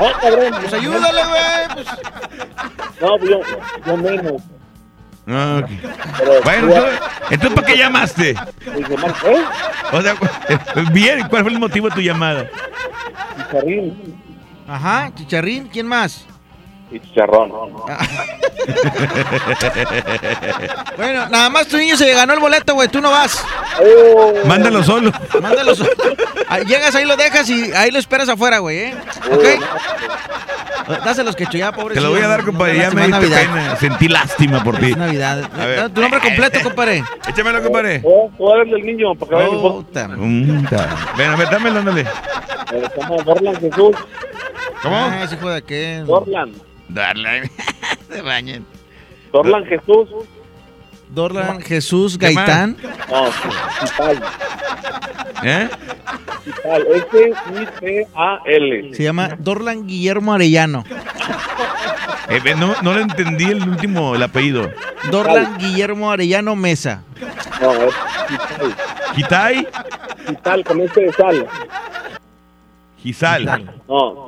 Speaker 49: Oh, cabrón.
Speaker 5: Pues ayúdale, güey. Pues.
Speaker 49: No, pues yo, yo menos.
Speaker 6: Ah, ok. Bueno, entonces, entonces, ¿para qué llamaste?
Speaker 49: ¿Eh?
Speaker 6: O sea, bien, ¿cuál fue el motivo de tu llamada?
Speaker 49: Chicharrín.
Speaker 5: Ajá, chicharrín, ¿quién más?
Speaker 49: Y chicharrón.
Speaker 5: Bueno, nada más tu niño se ganó el boleto, güey, tú no vas.
Speaker 6: Mándalo solo.
Speaker 5: Mándalo solo. Llegas ahí, lo dejas y ahí lo esperas afuera, güey, ¿eh? ¿Ok? Dáselos que ya, pobre.
Speaker 6: Te lo voy a dar, compadre, ya me diste pena. Sentí lástima por ti.
Speaker 5: Es Navidad. Tu nombre completo, compadre.
Speaker 6: Échamelo, compadre.
Speaker 49: Oh, eres el niño, para que
Speaker 6: ta. Ven, a ver, dámelo, ándale.
Speaker 49: Eh, llama Dorlan Jesús.
Speaker 6: ¿Cómo?
Speaker 5: Ah, ese hijo de aquel.
Speaker 49: Dorlan.
Speaker 6: Se bañen.
Speaker 49: Dorlan Jesús.
Speaker 5: Dorlan Jesús. Gaitán.
Speaker 49: No, Cital.
Speaker 6: ¿Eh?
Speaker 49: Cital. S-I-T-A-L.
Speaker 5: Se llama Dorlan Guillermo Arellano.
Speaker 6: Eh, no, no le entendí el último, el apellido.
Speaker 5: Dorlan Guillermo Arellano Mesa.
Speaker 49: No, es Cital.
Speaker 6: ¿Kitai?
Speaker 49: Cital, con este de sal.
Speaker 6: Gizal.
Speaker 49: No,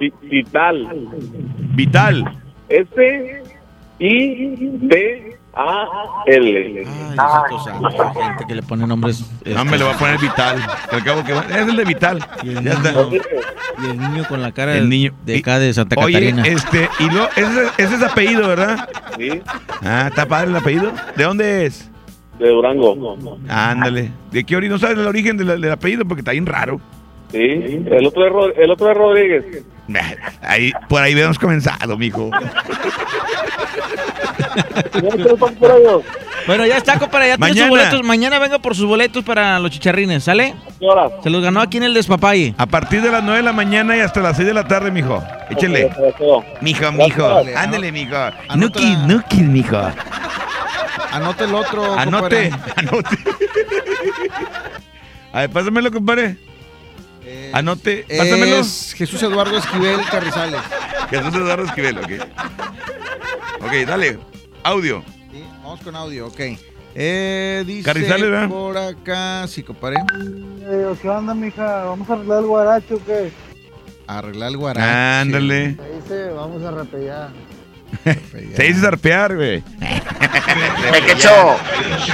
Speaker 49: Ci- Cital.
Speaker 6: Vital.
Speaker 49: S-I-T-A-L.
Speaker 5: Ay, Diosito santo, hay gente que le pone nombres.
Speaker 6: No, me lo va a poner Vital. Al cabo que va- es el de Vital.
Speaker 5: Y el,
Speaker 6: Ya está.
Speaker 5: niño, y el niño con la cara
Speaker 6: El niño.
Speaker 5: de acá de Santa
Speaker 6: Oye,
Speaker 5: Catarina.
Speaker 6: este, y lo, ese, ese es apellido, ¿verdad?
Speaker 49: Sí,
Speaker 6: Ah, está padre el apellido. ¿De dónde es?
Speaker 49: de Durango.
Speaker 6: Ándale. ¿De qué origen? ¿No sabes el origen del, del apellido? Porque está bien raro.
Speaker 49: Sí, el otro es, el otro es Rodríguez.
Speaker 6: Ahí, por ahí habíamos comenzado, mijo.
Speaker 5: Bueno, ya está, compadre. Ya tiene sus
Speaker 6: Mañana.
Speaker 5: boletos. Mañana venga por sus boletos para los chicharrines, ¿sale?
Speaker 49: ¿Qué horas?
Speaker 5: Se los ganó aquí en el Despapalle.
Speaker 6: A partir de las 9 de la mañana y hasta las 6 de la tarde, mijo. Échele.
Speaker 49: Ok, ya quedó.
Speaker 6: Mijo, mijo. Ándale, mijo. Nuki, nuki, mijo.
Speaker 5: Anote el otro.
Speaker 6: Anote,
Speaker 5: compadre.
Speaker 6: anote. A ver, pásamelo, compadre. Anote, pásamelo.
Speaker 5: Es Jesús Eduardo Esquivel Carrizales.
Speaker 6: Jesús Eduardo Esquivel, ok. Ok, dale. Audio.
Speaker 5: Sí, vamos con audio, ok. Eh, dice
Speaker 6: Carrizales, ¿verdad?
Speaker 5: por acá, sí, compadre.
Speaker 48: Eh, ¿Qué onda, mija? ¿Vamos a arreglar el guaracho o qué?
Speaker 5: Arreglar el guarache.
Speaker 6: Ándale.
Speaker 48: Dice, vamos a repellar.
Speaker 6: Se dice zarpear, güey.
Speaker 47: Eh, quecho,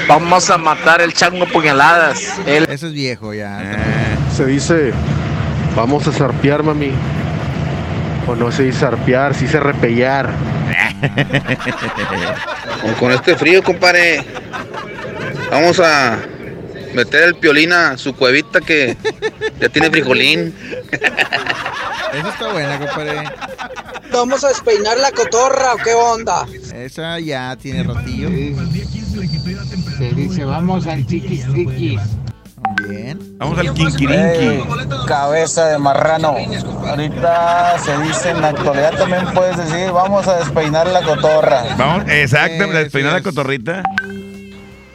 Speaker 47: vamos a matar el chango a puñaladas. El...
Speaker 5: Ese es viejo ya.
Speaker 50: Se dice, vamos a zarpear, mami. O no se dice zarpear, se dice repellar.
Speaker 51: Con este frío, compadre. Vamos a meter el piolín a su cuevita que ya tiene frijolín.
Speaker 5: Esa está buena, compadre.
Speaker 47: ¿Vamos a despeinar la cotorra o qué onda?
Speaker 5: Esa ya tiene ratillo.
Speaker 48: Se dice, vamos al chiquis triquis.
Speaker 5: Bien.
Speaker 6: Vamos al kinkirinki.
Speaker 47: cabeza de marrano. Ahorita se dice en la actualidad también puedes decir, vamos a despeinar la cotorra.
Speaker 6: Vamos, exacto,
Speaker 5: Eh,
Speaker 6: despeinar
Speaker 5: sí
Speaker 6: la cotorrita.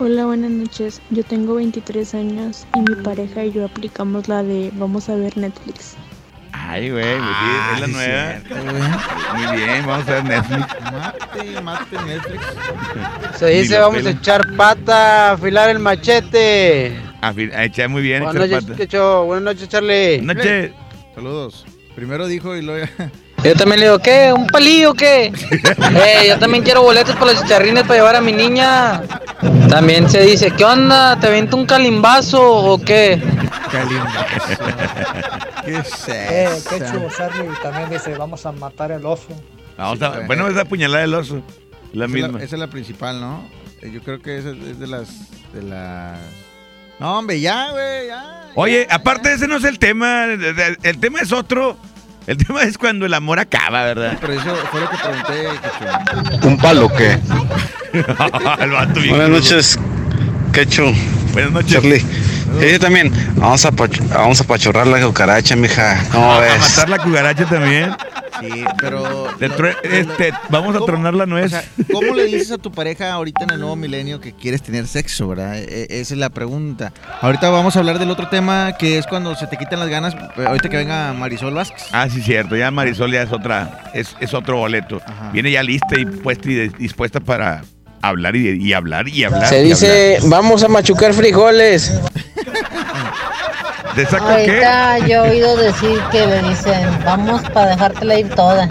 Speaker 52: Hola, buenas noches. Yo tengo 23 años y mi pareja y yo aplicamos la de vamos a ver Netflix.
Speaker 6: Ay, güey, pues
Speaker 5: Ah,
Speaker 6: es la
Speaker 5: sí,
Speaker 6: nueva.
Speaker 5: cierto.
Speaker 6: Muy bien, vamos a ver Netflix.
Speaker 5: Mate, mate Netflix.
Speaker 47: Se dice, vamos a echar pata, afilar el machete.
Speaker 6: A, echar muy bien,
Speaker 47: Buenas
Speaker 6: echar
Speaker 47: noches,
Speaker 6: pata.
Speaker 47: Buenas noches, Charlie.
Speaker 6: Noche.
Speaker 5: Saludos. Primero dijo y luego ya.
Speaker 47: Yo también le digo, ¿qué? ¿Un palillo o qué? eh, yo también quiero boletos para los chicharrines para llevar a mi niña. También se dice, ¿qué onda? ¿Te aviento un calimbazo o qué?
Speaker 5: ¿Qué es
Speaker 48: Eh,
Speaker 5: eso?
Speaker 48: qué chulo, Charlie. También dice, vamos a matar el oso.
Speaker 6: Vamos a, bueno, esa puñalada del oso. La
Speaker 5: Esa es
Speaker 6: misma.
Speaker 5: la, esa es la principal, ¿no? Eh, Yo creo que esa es de las. De las... No, hombre, ya, güey, ya.
Speaker 6: Oye, aparte ese no es el tema. El tema es otro. El tema es cuando el amor acaba, ¿verdad?
Speaker 5: Pero eso fue lo que pregunté.
Speaker 50: ¿Un palo qué?
Speaker 6: El vato bien
Speaker 50: Buenas noches, Quechu.
Speaker 6: Buenas noches.
Speaker 50: Charlie. Yo también, vamos a, vamos a pachorrar la cucaracha, mija. ¿Cómo
Speaker 6: A
Speaker 50: ves?
Speaker 6: matar la cucaracha también.
Speaker 5: Sí, pero. Lo-
Speaker 6: este, vamos a tronar la
Speaker 5: O
Speaker 6: nuez.
Speaker 5: sea, ¿cómo le dices a tu pareja ahorita en el nuevo milenio que quieres tener sexo, verdad? E- e- esa es la pregunta. Ahorita vamos a hablar del otro tema que es cuando se te quitan las ganas. eh, Ahorita que venga Marisol Vázquez.
Speaker 6: Ah, sí, cierto. Ya Marisol ya es otra, es, es otro boleto. Viene ya lista y puesta y dispuesta para hablar y, y hablar y hablar.
Speaker 47: Se
Speaker 6: y
Speaker 47: dice, vamos a machucar frijoles.
Speaker 6: Hablar. ¿De saco qué?
Speaker 53: Ahorita yo he oído decir que le dicen, vamos para dejártela ir toda.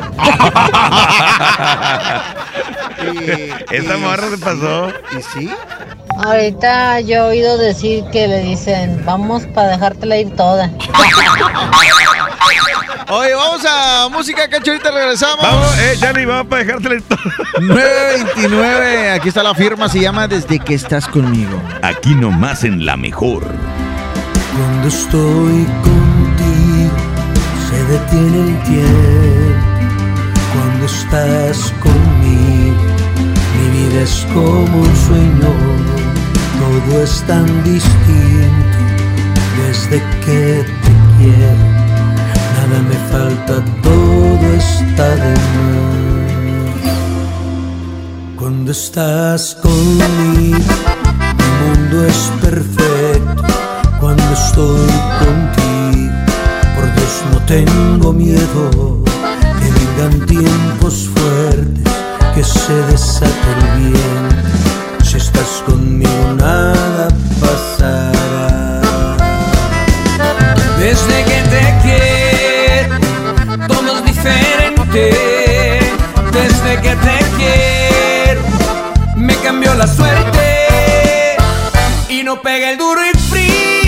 Speaker 6: Esa morra se pasó.
Speaker 5: ¿Y sí?
Speaker 53: Ahorita yo he oído decir que le dicen, vamos para dejártela ir toda.
Speaker 5: Oye, vamos a música, Cacho. Ahorita regresamos.
Speaker 6: Vamos, eh, Charlie, vamos para dejártela.
Speaker 5: 929. Aquí está la firma. Se llama Desde que estás conmigo.
Speaker 6: Aquí nomás en la mejor.
Speaker 42: Cuando estoy contigo se detiene el tiempo. Cuando estás conmigo mi vida es como un sueño. Todo es tan distinto desde que te quiero. Nada me falta, todo está de más. Cuando estás conmigo
Speaker 54: mundo es perfecto cuando estoy contigo. Por Dios no tengo miedo que vengan tiempos fuertes, que se desate el viento. Si estás conmigo nada pasará.
Speaker 8: Desde que te quiero, todo es diferente. Desde que te quiero, me cambió la suerte. Y no pega el duro y frío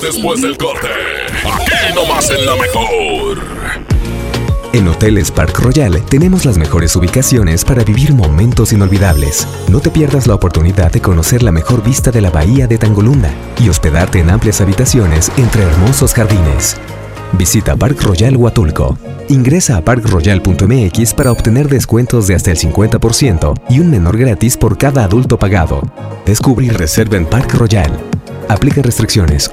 Speaker 2: después del corte? Aquí nomás en la mejor.
Speaker 39: En Hoteles Park Royal tenemos las mejores ubicaciones para vivir momentos inolvidables. No te pierdas la oportunidad de conocer la mejor vista de la bahía de Tangolunda y hospedarte en amplias habitaciones entre hermosos jardines. Visita Park Royal Huatulco. Ingresa a parkroyal.mx para obtener descuentos de hasta el 50% y un menor gratis por cada adulto pagado. Descubre y reserva en Park Royal. Aplica restricciones.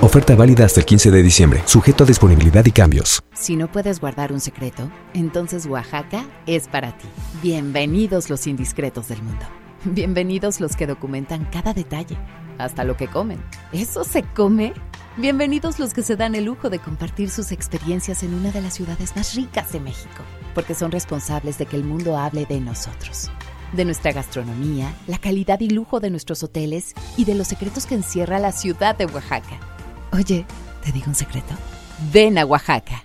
Speaker 39: Oferta válida hasta el 15 de diciembre, sujeto a disponibilidad y cambios.
Speaker 10: Si no puedes guardar un secreto, entonces Oaxaca es para ti. Bienvenidos los indiscretos del mundo. Bienvenidos los que documentan cada detalle, hasta lo que comen. ¿Eso se come? Bienvenidos los que se dan el lujo de compartir sus experiencias en una de las ciudades más ricas de México, porque son responsables de que el mundo hable de nosotros, de nuestra gastronomía, la calidad y lujo de nuestros hoteles y de los secretos que encierra la ciudad de Oaxaca. Oye, ¿te digo un secreto? Ven a Oaxaca.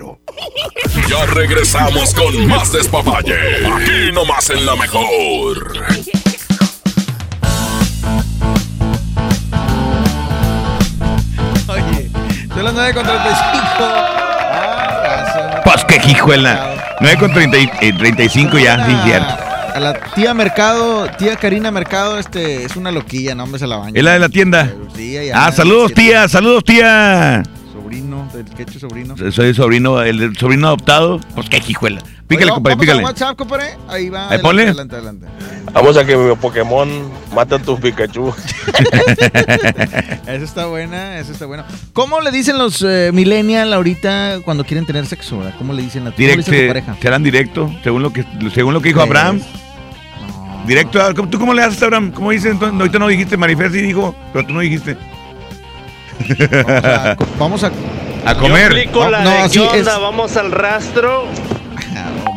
Speaker 2: Ya regresamos con más despapalle. Aquí nomás en la mejor.
Speaker 5: Oye, son las 9 con 35. Ah,
Speaker 6: Pues qué hijuela. 9 con 30 y- eh, 35 ya, sí, cierto.
Speaker 5: a la tía Mercado, tía Karina Mercado, este, es una loquilla, no, hombre, se la baña.
Speaker 6: ¿Es la de la tienda?
Speaker 5: Sí,
Speaker 6: Ah, saludos, tía, saludos, tía.
Speaker 5: Sobrino, del quecho sobrino.
Speaker 6: Soy sobrino, el sobrino adoptado. Pues qué hijuela. Pícale,
Speaker 5: Oye,
Speaker 6: compadre,
Speaker 5: vamos
Speaker 6: pícale.
Speaker 5: a WhatsApp, compadre. Ahí va.
Speaker 6: Ahí
Speaker 5: adelante,
Speaker 6: ponle.
Speaker 5: Adelante, adelante.
Speaker 55: Vamos a que mi Pokémon mate a tus Pikachu.
Speaker 5: Esa está buena, esa está buena. ¿Cómo le dicen los eh, millennial ahorita cuando quieren tener sexo? verdad? ¿Cómo le dicen a, cómo le dicen a tu pareja?
Speaker 6: serán directo, según lo que, según lo que dijo Abraham. Directo, ¿tú cómo le haces, Abraham? ¿Cómo dices? Entonces, ahorita no dijiste, Marifer sí dijo, pero tú no dijiste.
Speaker 5: Vamos a,
Speaker 6: a comer.
Speaker 5: Yo
Speaker 56: ¿Qué onda? Vamos al rastro.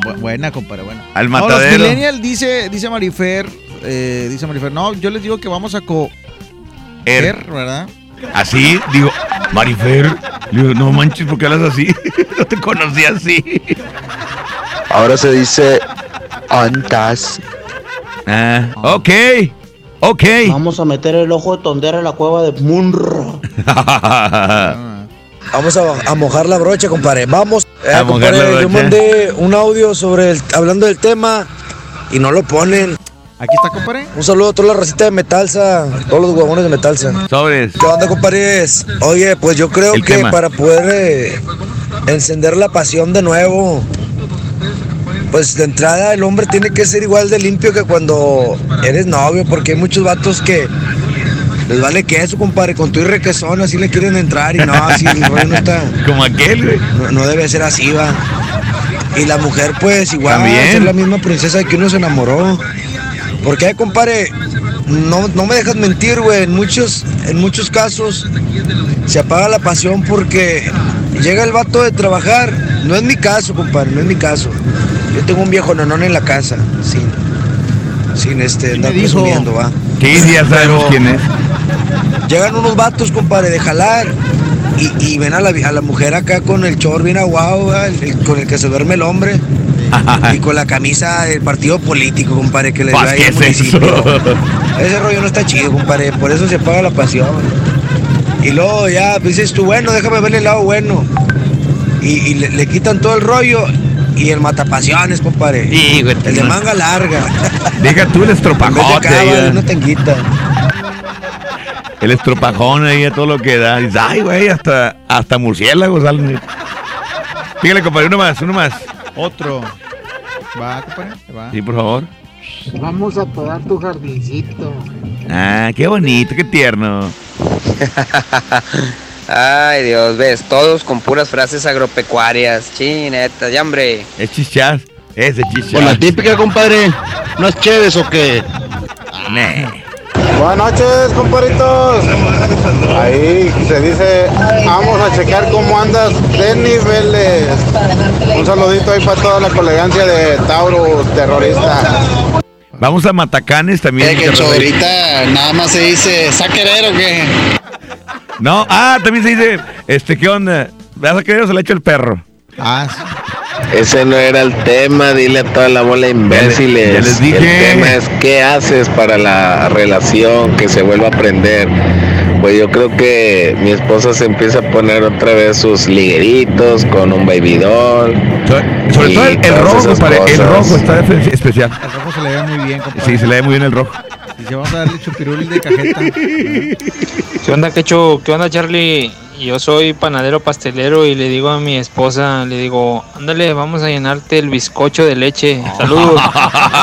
Speaker 5: Bu- buena, compadre, buena.
Speaker 6: Al
Speaker 5: No, los
Speaker 6: matadero.
Speaker 5: millennial dice, dice Marifer, eh, dice Marifer, no, yo les digo que vamos a co...
Speaker 6: Er.
Speaker 5: ¿verdad?
Speaker 6: Así, digo, Marifer, digo, no manches, ¿por qué hablas así? no te conocí así.
Speaker 57: Ahora se dice antas.
Speaker 6: Ah, ok, ok.
Speaker 58: Vamos a meter el ojo de tondera en la cueva de Munro.
Speaker 59: Vamos a, a mojar la brocha, compadre. Vamos. Eh,
Speaker 6: A mojar
Speaker 59: compadre,
Speaker 6: la
Speaker 59: yo mandé un audio sobre el, hablando del tema y no lo ponen.
Speaker 5: Aquí está, compadre.
Speaker 59: Un saludo a toda la racita de Metalsa, todos los huevones de Metalsa.
Speaker 6: Sobres.
Speaker 59: ¿Qué onda, compadres? Oye, pues yo creo
Speaker 6: El
Speaker 59: que
Speaker 6: tema.
Speaker 59: para poder eh, encender la pasión de nuevo, pues de entrada el hombre tiene que ser igual de limpio que cuando eres novio, porque hay muchos vatos que les vale queso, compadre, con tu y requesón, así le quieren entrar y no, así el rollo no está.
Speaker 6: Como aquel, güey.
Speaker 59: No, no debe ser así, va. Y la mujer, pues igual, ser la misma princesa de que uno se enamoró. Porque, compadre, no, no me dejas mentir, güey. En muchos, en muchos casos se apaga la pasión porque llega el vato de trabajar. No es mi caso, compadre, no es mi caso. Yo tengo un viejo nonón en la casa, sin, sin este, andar presumiendo, va.
Speaker 6: Sí, ya sabemos
Speaker 59: Pero
Speaker 6: quién es.
Speaker 59: Llegan unos vatos, compadre, de jalar. Y, y ven a la, a la mujer acá con el chor bien aguado, ¿verdad? El- el- con el que se duerme el hombre. y con la camisa del partido político, compadre, que le
Speaker 6: Pues,
Speaker 59: ahí
Speaker 6: ¿qué
Speaker 59: al
Speaker 6: es
Speaker 59: municipio.
Speaker 6: eso?
Speaker 59: Ese rollo no está chido, compadre. Por eso se apaga la pasión. Y luego ya dices tú, bueno, déjame verle el lado bueno. Y, y le, le quitan todo el rollo. Y el matapasiones, compadre. el de manga larga.
Speaker 6: Deja tú el estropajote
Speaker 59: una tanguita.
Speaker 6: El estropajón ahí a todo lo que da. Ay, güey, hasta, hasta murciélagos salen. Fíjale, compadre, uno más, uno más.
Speaker 5: Otro. Va, compadre, va.
Speaker 6: Sí, por favor.
Speaker 48: Vamos a podar tu jardincito.
Speaker 6: Ah, qué bonito, qué tierno.
Speaker 60: Ay, Dios, ves, todos con puras frases agropecuarias. Chineta, ya hombre.
Speaker 6: Es chichas. Ese chichas.
Speaker 58: Con la típica, compadre. ¿No es chéves o qué?
Speaker 61: Buenas noches, compadritos. Ahí se dice, vamos a checar cómo andas de niveles. Un saludito ahí para toda la colegancia de Tauro, terrorista.
Speaker 6: Vamos a Matacanes también.
Speaker 58: Eh, que ahorita nada más se dice, ¿saquerero o qué?
Speaker 6: No, ah, también se dice, este, ¿qué onda? ¿Vas a querer o se le echa el perro?
Speaker 5: Ah,
Speaker 55: Ese no era el tema, dile a toda la bola imbéciles.
Speaker 6: ya les dije.
Speaker 55: El tema es qué haces para la relación, que se vuelva a aprender. Pues yo creo que mi esposa se empieza a poner otra vez sus ligueritos con un baby doll.
Speaker 6: Sobre todo el, rojo, compadre. El rojo está especial.
Speaker 5: El rojo se le ve muy bien, compadre.
Speaker 6: Sí, se le ve muy bien el rojo.
Speaker 5: Dice, vamos a darle chupirul de cajeta.
Speaker 62: ¿Qué onda, Quecho? ¿Qué onda, Charlie? Yo soy panadero pastelero y le digo a mi esposa, le digo, ándale, vamos a llenarte el bizcocho de leche. Saludos.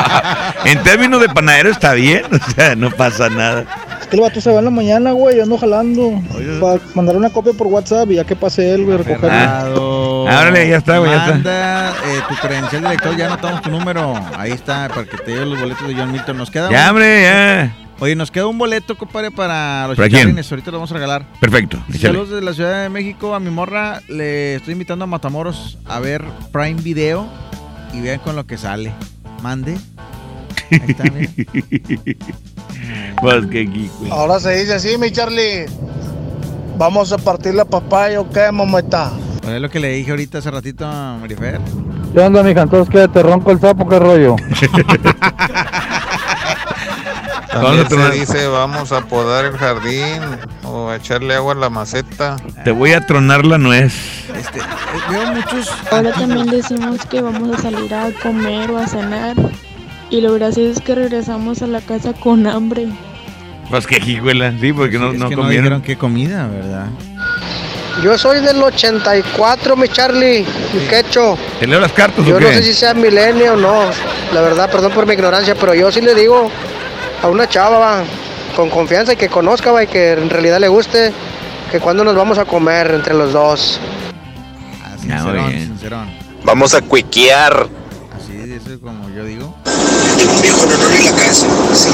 Speaker 6: en términos de panadero está bien, o sea, no pasa nada.
Speaker 45: Que el vato se va en la mañana, güey, yo ando jalando. Para mandar una copia por WhatsApp y ya que pase él, güey, recogerlo.
Speaker 5: Fernando.
Speaker 6: Ah, órale, ya está, güey, ya está.
Speaker 5: Manda eh, tu credencial de lector, ya anotamos tu número. Ahí está, para que te lleven los boletos de John Milton. Nos queda
Speaker 6: Ya,
Speaker 5: un-
Speaker 6: hombre, ya.
Speaker 5: Oye, nos queda un boleto, compadre, para los
Speaker 6: ¿Para quién?
Speaker 5: chicharrines. Ahorita lo vamos a regalar.
Speaker 6: Perfecto.
Speaker 5: Saludos desde la Ciudad de México. A mi morra le estoy invitando a Matamoros a ver Prime Video y vean con lo que sale. Mande. Ahí está, mira.
Speaker 6: Pues que güey.
Speaker 45: Ahora se dice así, mi Charlie. Vamos a partir la papaya o qué, mamita.
Speaker 5: Pues es lo que le dije ahorita hace ratito a Marifer.
Speaker 61: ¿Qué onda, mija? Entonces quédate ronco el sapo, qué rollo.
Speaker 6: También se
Speaker 61: dice, vamos a podar el jardín o a echarle agua a la maceta.
Speaker 6: Te voy a tronar la nuez.
Speaker 5: Este, eh, veo muchos.
Speaker 52: Ahora también decimos que vamos a salir a comer o a cenar. Y lo gracioso es que regresamos a la casa con hambre.
Speaker 6: Pues que hijuela, sí, porque no,
Speaker 5: Es
Speaker 6: no
Speaker 5: que no
Speaker 6: comieron.
Speaker 5: qué comida, ¿verdad?
Speaker 63: Yo soy del 84, mi Charlie, mi quecho.
Speaker 6: ¿Te leo las cartas
Speaker 63: Yo
Speaker 6: o
Speaker 63: no sé si sea milenio o no. La verdad, perdón por mi ignorancia, pero yo sí le digo a una chava, va, con confianza y que conozca, va, y que en realidad le guste, que cuando nos vamos a comer entre los dos.
Speaker 5: Sincerón, sincerón.
Speaker 57: Vamos a cuiquear.
Speaker 5: Así, eso es como.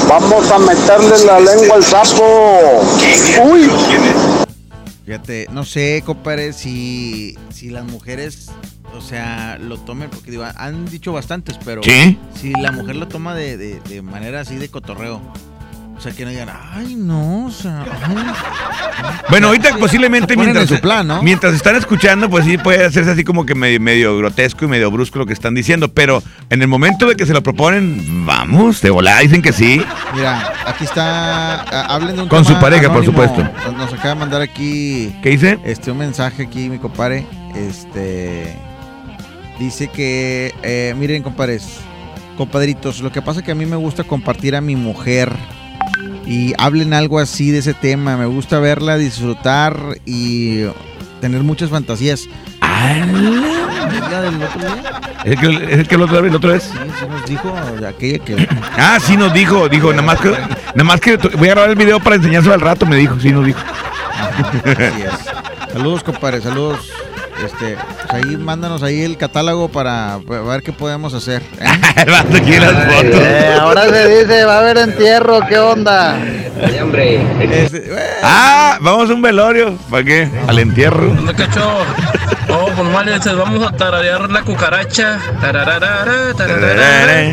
Speaker 61: Vamos a meterle la lengua al sapo. Uy.
Speaker 5: Fíjate, no sé, compadre, si, si las mujeres, o sea, lo tomen, porque digo, han dicho bastantes, pero
Speaker 6: Sí.
Speaker 5: si la mujer lo toma de, de- de manera así de cotorreo, o sea, que no digan, ay, no, o sea, ay".
Speaker 6: Bueno, ahorita posiblemente
Speaker 5: ponen
Speaker 6: mientras,
Speaker 5: en su plan, ¿no?
Speaker 6: mientras están escuchando, pues sí puede hacerse así como que medio, medio grotesco y medio brusco lo que están diciendo, pero en el momento de que se lo proponen, vamos, de volada dicen que sí.
Speaker 5: Mira, aquí está, a- hablen de un
Speaker 6: Con su pareja, por supuesto.
Speaker 5: Nos, nos acaba de mandar aquí.
Speaker 6: ¿Qué dice?
Speaker 5: Este, un mensaje aquí, mi compadre. Este. Dice que, eh, miren, compadres, compadritos, lo que pasa es que a mí me gusta compartir a mi mujer. Y hablen algo así de ese tema. Me gusta verla disfrutar y tener muchas fantasías. ¿Es la del otro día?
Speaker 6: ¿Es el que, es el que el otro, el otro es?
Speaker 5: Sí, sí nos dijo aquella que...
Speaker 6: Ah, sí nos dijo, dijo, nada más que, nada más que voy a grabar el video para enseñárselo al rato, me dijo, sí nos dijo.
Speaker 5: Así es. Saludos, compadre, saludos. Este, pues ahí mándanos ahí el catálogo para ver qué podemos hacer. ¿eh?
Speaker 63: Eh, ahora se dice, va a haber entierro, ¿qué onda?
Speaker 5: Este,
Speaker 6: Ah, vamos a un velorio. ¿Para qué? Al entierro.
Speaker 64: ¿Dónde cacho? Oh, pues mal vamos a tararear la cucaracha. Tararara, tararara.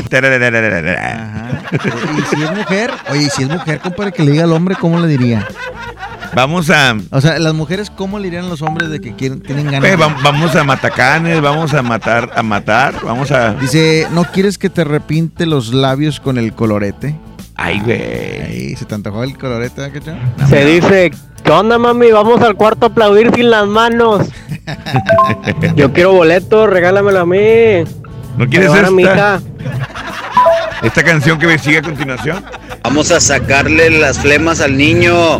Speaker 5: Y si es mujer, oye, y si es mujer, compadre, que le diga al hombre, ¿cómo le diría?
Speaker 6: Vamos a.
Speaker 5: O sea, las mujeres, ¿cómo le dirían a los hombres de que quieren, tienen ganas?
Speaker 6: Eh,
Speaker 5: de-
Speaker 6: va- vamos a matacanes, vamos a matar, a matar, vamos a.
Speaker 5: Dice, ¿no quieres que te repinte los labios con el colorete?
Speaker 6: Ay, güey.
Speaker 5: Ay, ¿se te antojó el colorete, ¿verdad, Cacho?
Speaker 65: Se dice, ¿qué onda, mami? Vamos al cuarto a aplaudir sin las manos. Yo quiero boleto, regálamelo a mí.
Speaker 6: ¿No quieres
Speaker 65: Llevar a mi
Speaker 6: esta?
Speaker 65: hija.
Speaker 6: Esta canción que me sigue a continuación.
Speaker 57: Vamos a sacarle las flemas al niño.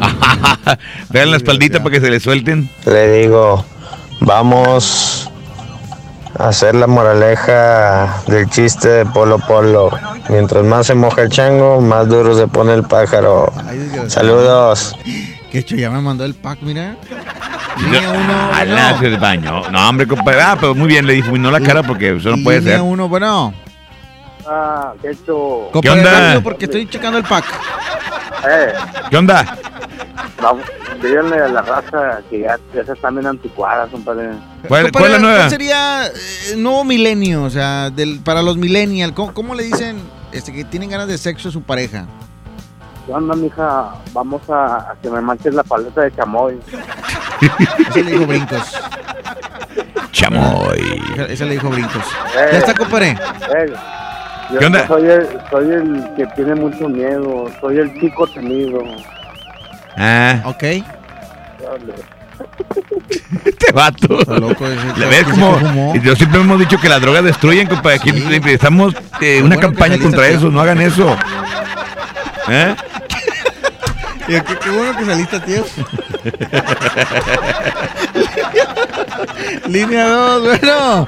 Speaker 6: Vean la espaldita para que se le suelten.
Speaker 55: Le digo, vamos a hacer la moraleja del chiste de Polo Polo. Mientras más se moja el chango, más duro se pone el pájaro. Saludos.
Speaker 5: Que hecho, ya me mandó el pack, mira.
Speaker 6: Línea uno. del baño. No, hombre, compadre. Ah, pero muy bien, le difuminó la cara porque eso no puede
Speaker 5: Línea
Speaker 6: ser.
Speaker 5: uno, bueno.
Speaker 63: Ah, qué hecho.
Speaker 5: Compadre,
Speaker 6: onda?
Speaker 5: rápido, porque estoy checando el pack.
Speaker 63: Eh,
Speaker 6: ¿Qué onda?
Speaker 63: vamos, díganle a la raza que ya, ya se están bien anticuadas, compadre.
Speaker 6: ¿Cuál, cuál es la nueva?
Speaker 5: ¿Cuál sería eh, nuevo milenio? O sea, del, para los millennials, ¿cómo, cómo le dicen este, que tienen ganas de sexo a su pareja?
Speaker 63: ¿Qué onda, mija? Vamos a, a que me manches la paleta de chamoy.
Speaker 5: Ese le dijo brincos.
Speaker 6: Chamoy.
Speaker 5: Ese- Ese le dijo brincos.
Speaker 63: Eh.
Speaker 5: Ya está, compadre.
Speaker 63: Eh, yo
Speaker 6: ¿Qué onda?
Speaker 63: Soy el, soy el que tiene mucho miedo, soy el chico temido.
Speaker 6: Ah,
Speaker 5: Ok.
Speaker 6: este vato.
Speaker 5: loco ese.
Speaker 6: ¿Le ves
Speaker 5: ¿Quién
Speaker 6: como.? Yo siempre hemos dicho que las drogas destruyen, compadre. Aquí empezamos eh, una
Speaker 5: bueno
Speaker 6: campaña contra
Speaker 5: a
Speaker 6: eso. No hagan eso. ¿Eh?
Speaker 5: Qué, qué- qué bueno que saliste, tío. Línea 2, bueno.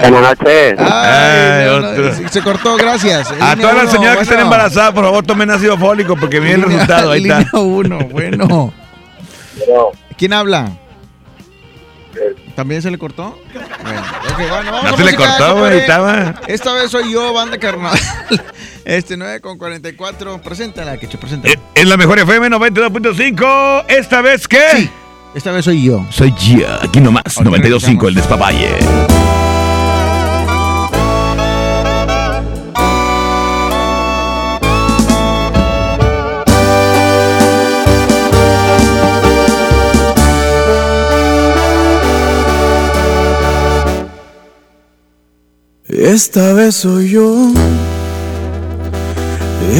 Speaker 63: Buenas noches.
Speaker 5: Ay,
Speaker 6: otro.
Speaker 5: se- se cortó, gracias.
Speaker 6: A todas las
Speaker 5: uno,
Speaker 6: señoras que estén embarazadas, por favor, tomen ácido fólico porque viene el resultado. Ahí
Speaker 5: Línea
Speaker 6: está.
Speaker 5: 1, bueno. ¿Quién habla? ¿También se le cortó? Bueno, ok, bueno, vamos
Speaker 6: No
Speaker 5: a
Speaker 6: se le cortó, güey. Estaba.
Speaker 5: Esta vez soy yo, banda carnal. Este 9 con 44. Preséntala, que preséntala.
Speaker 6: Eh, Es la mejor FM 92.5. ¿Esta vez qué?
Speaker 5: Esta vez soy yo.
Speaker 6: Soy yo. Aquí nomás. 92.5, el despapalle.
Speaker 8: Esta vez soy yo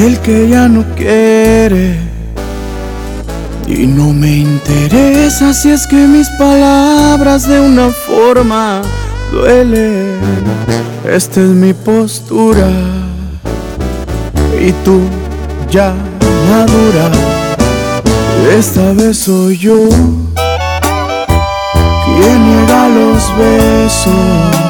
Speaker 8: el que ya no quiere y no me interesa si es que mis palabras de una forma duelen. Esta es mi postura. y tú ya madura. Esta vez soy yo quien niega los besos.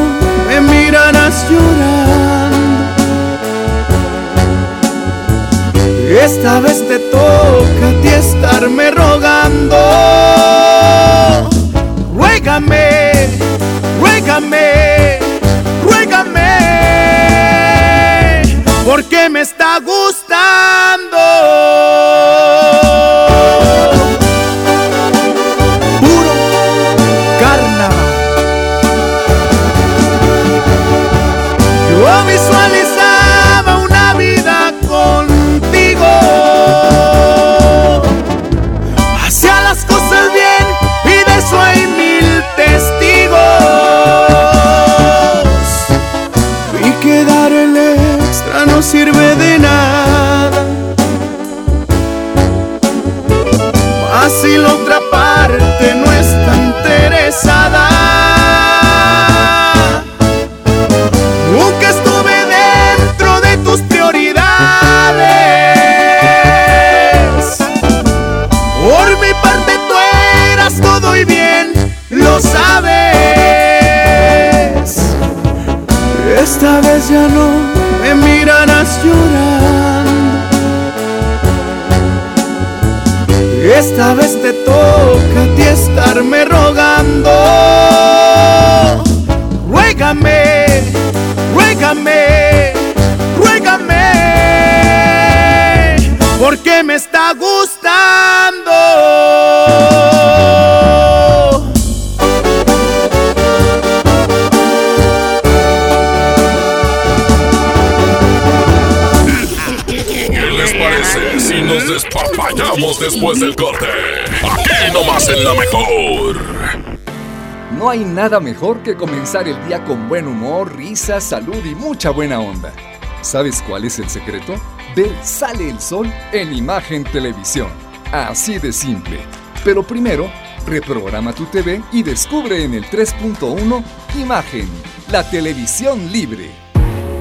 Speaker 8: Esta vez te toca a ti estarme rogando. Ruégame, ruégame, ruégame. Porque me está gustando. Esta vez ya no me mirarás llorando. Esta vez te toca a ti estarme rogando. Ruégame, ruégame, ruégame. Porque me está gustando.
Speaker 2: Nos despapallamos después del corte? Aquí nomás en la mejor.
Speaker 66: No hay nada mejor que comenzar el día con buen humor, risa, salud y mucha buena onda. ¿Sabes cuál es el secreto? Ver Sale el Sol en Imagen Televisión. Así de simple. Pero primero, reprograma tu TV y descubre en el 3.1 Imagen, la televisión libre.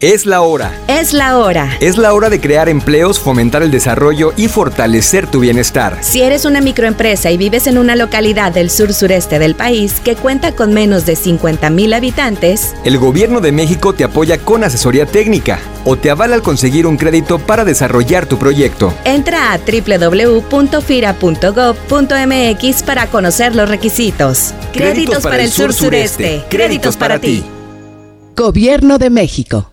Speaker 67: Es la hora.
Speaker 68: Es la hora.
Speaker 67: Es la hora de crear empleos, fomentar el desarrollo y fortalecer tu bienestar.
Speaker 68: Si eres una microempresa y vives en una localidad del sur sureste del país que cuenta con menos de 50 mil habitantes,
Speaker 67: El gobierno de México te apoya con asesoría técnica o te avala al conseguir un crédito para desarrollar tu proyecto.
Speaker 68: entra a www.fira.gov.mx para conocer los requisitos. Créditos, para, el sur sureste. Créditos para ti.
Speaker 69: Gobierno de México.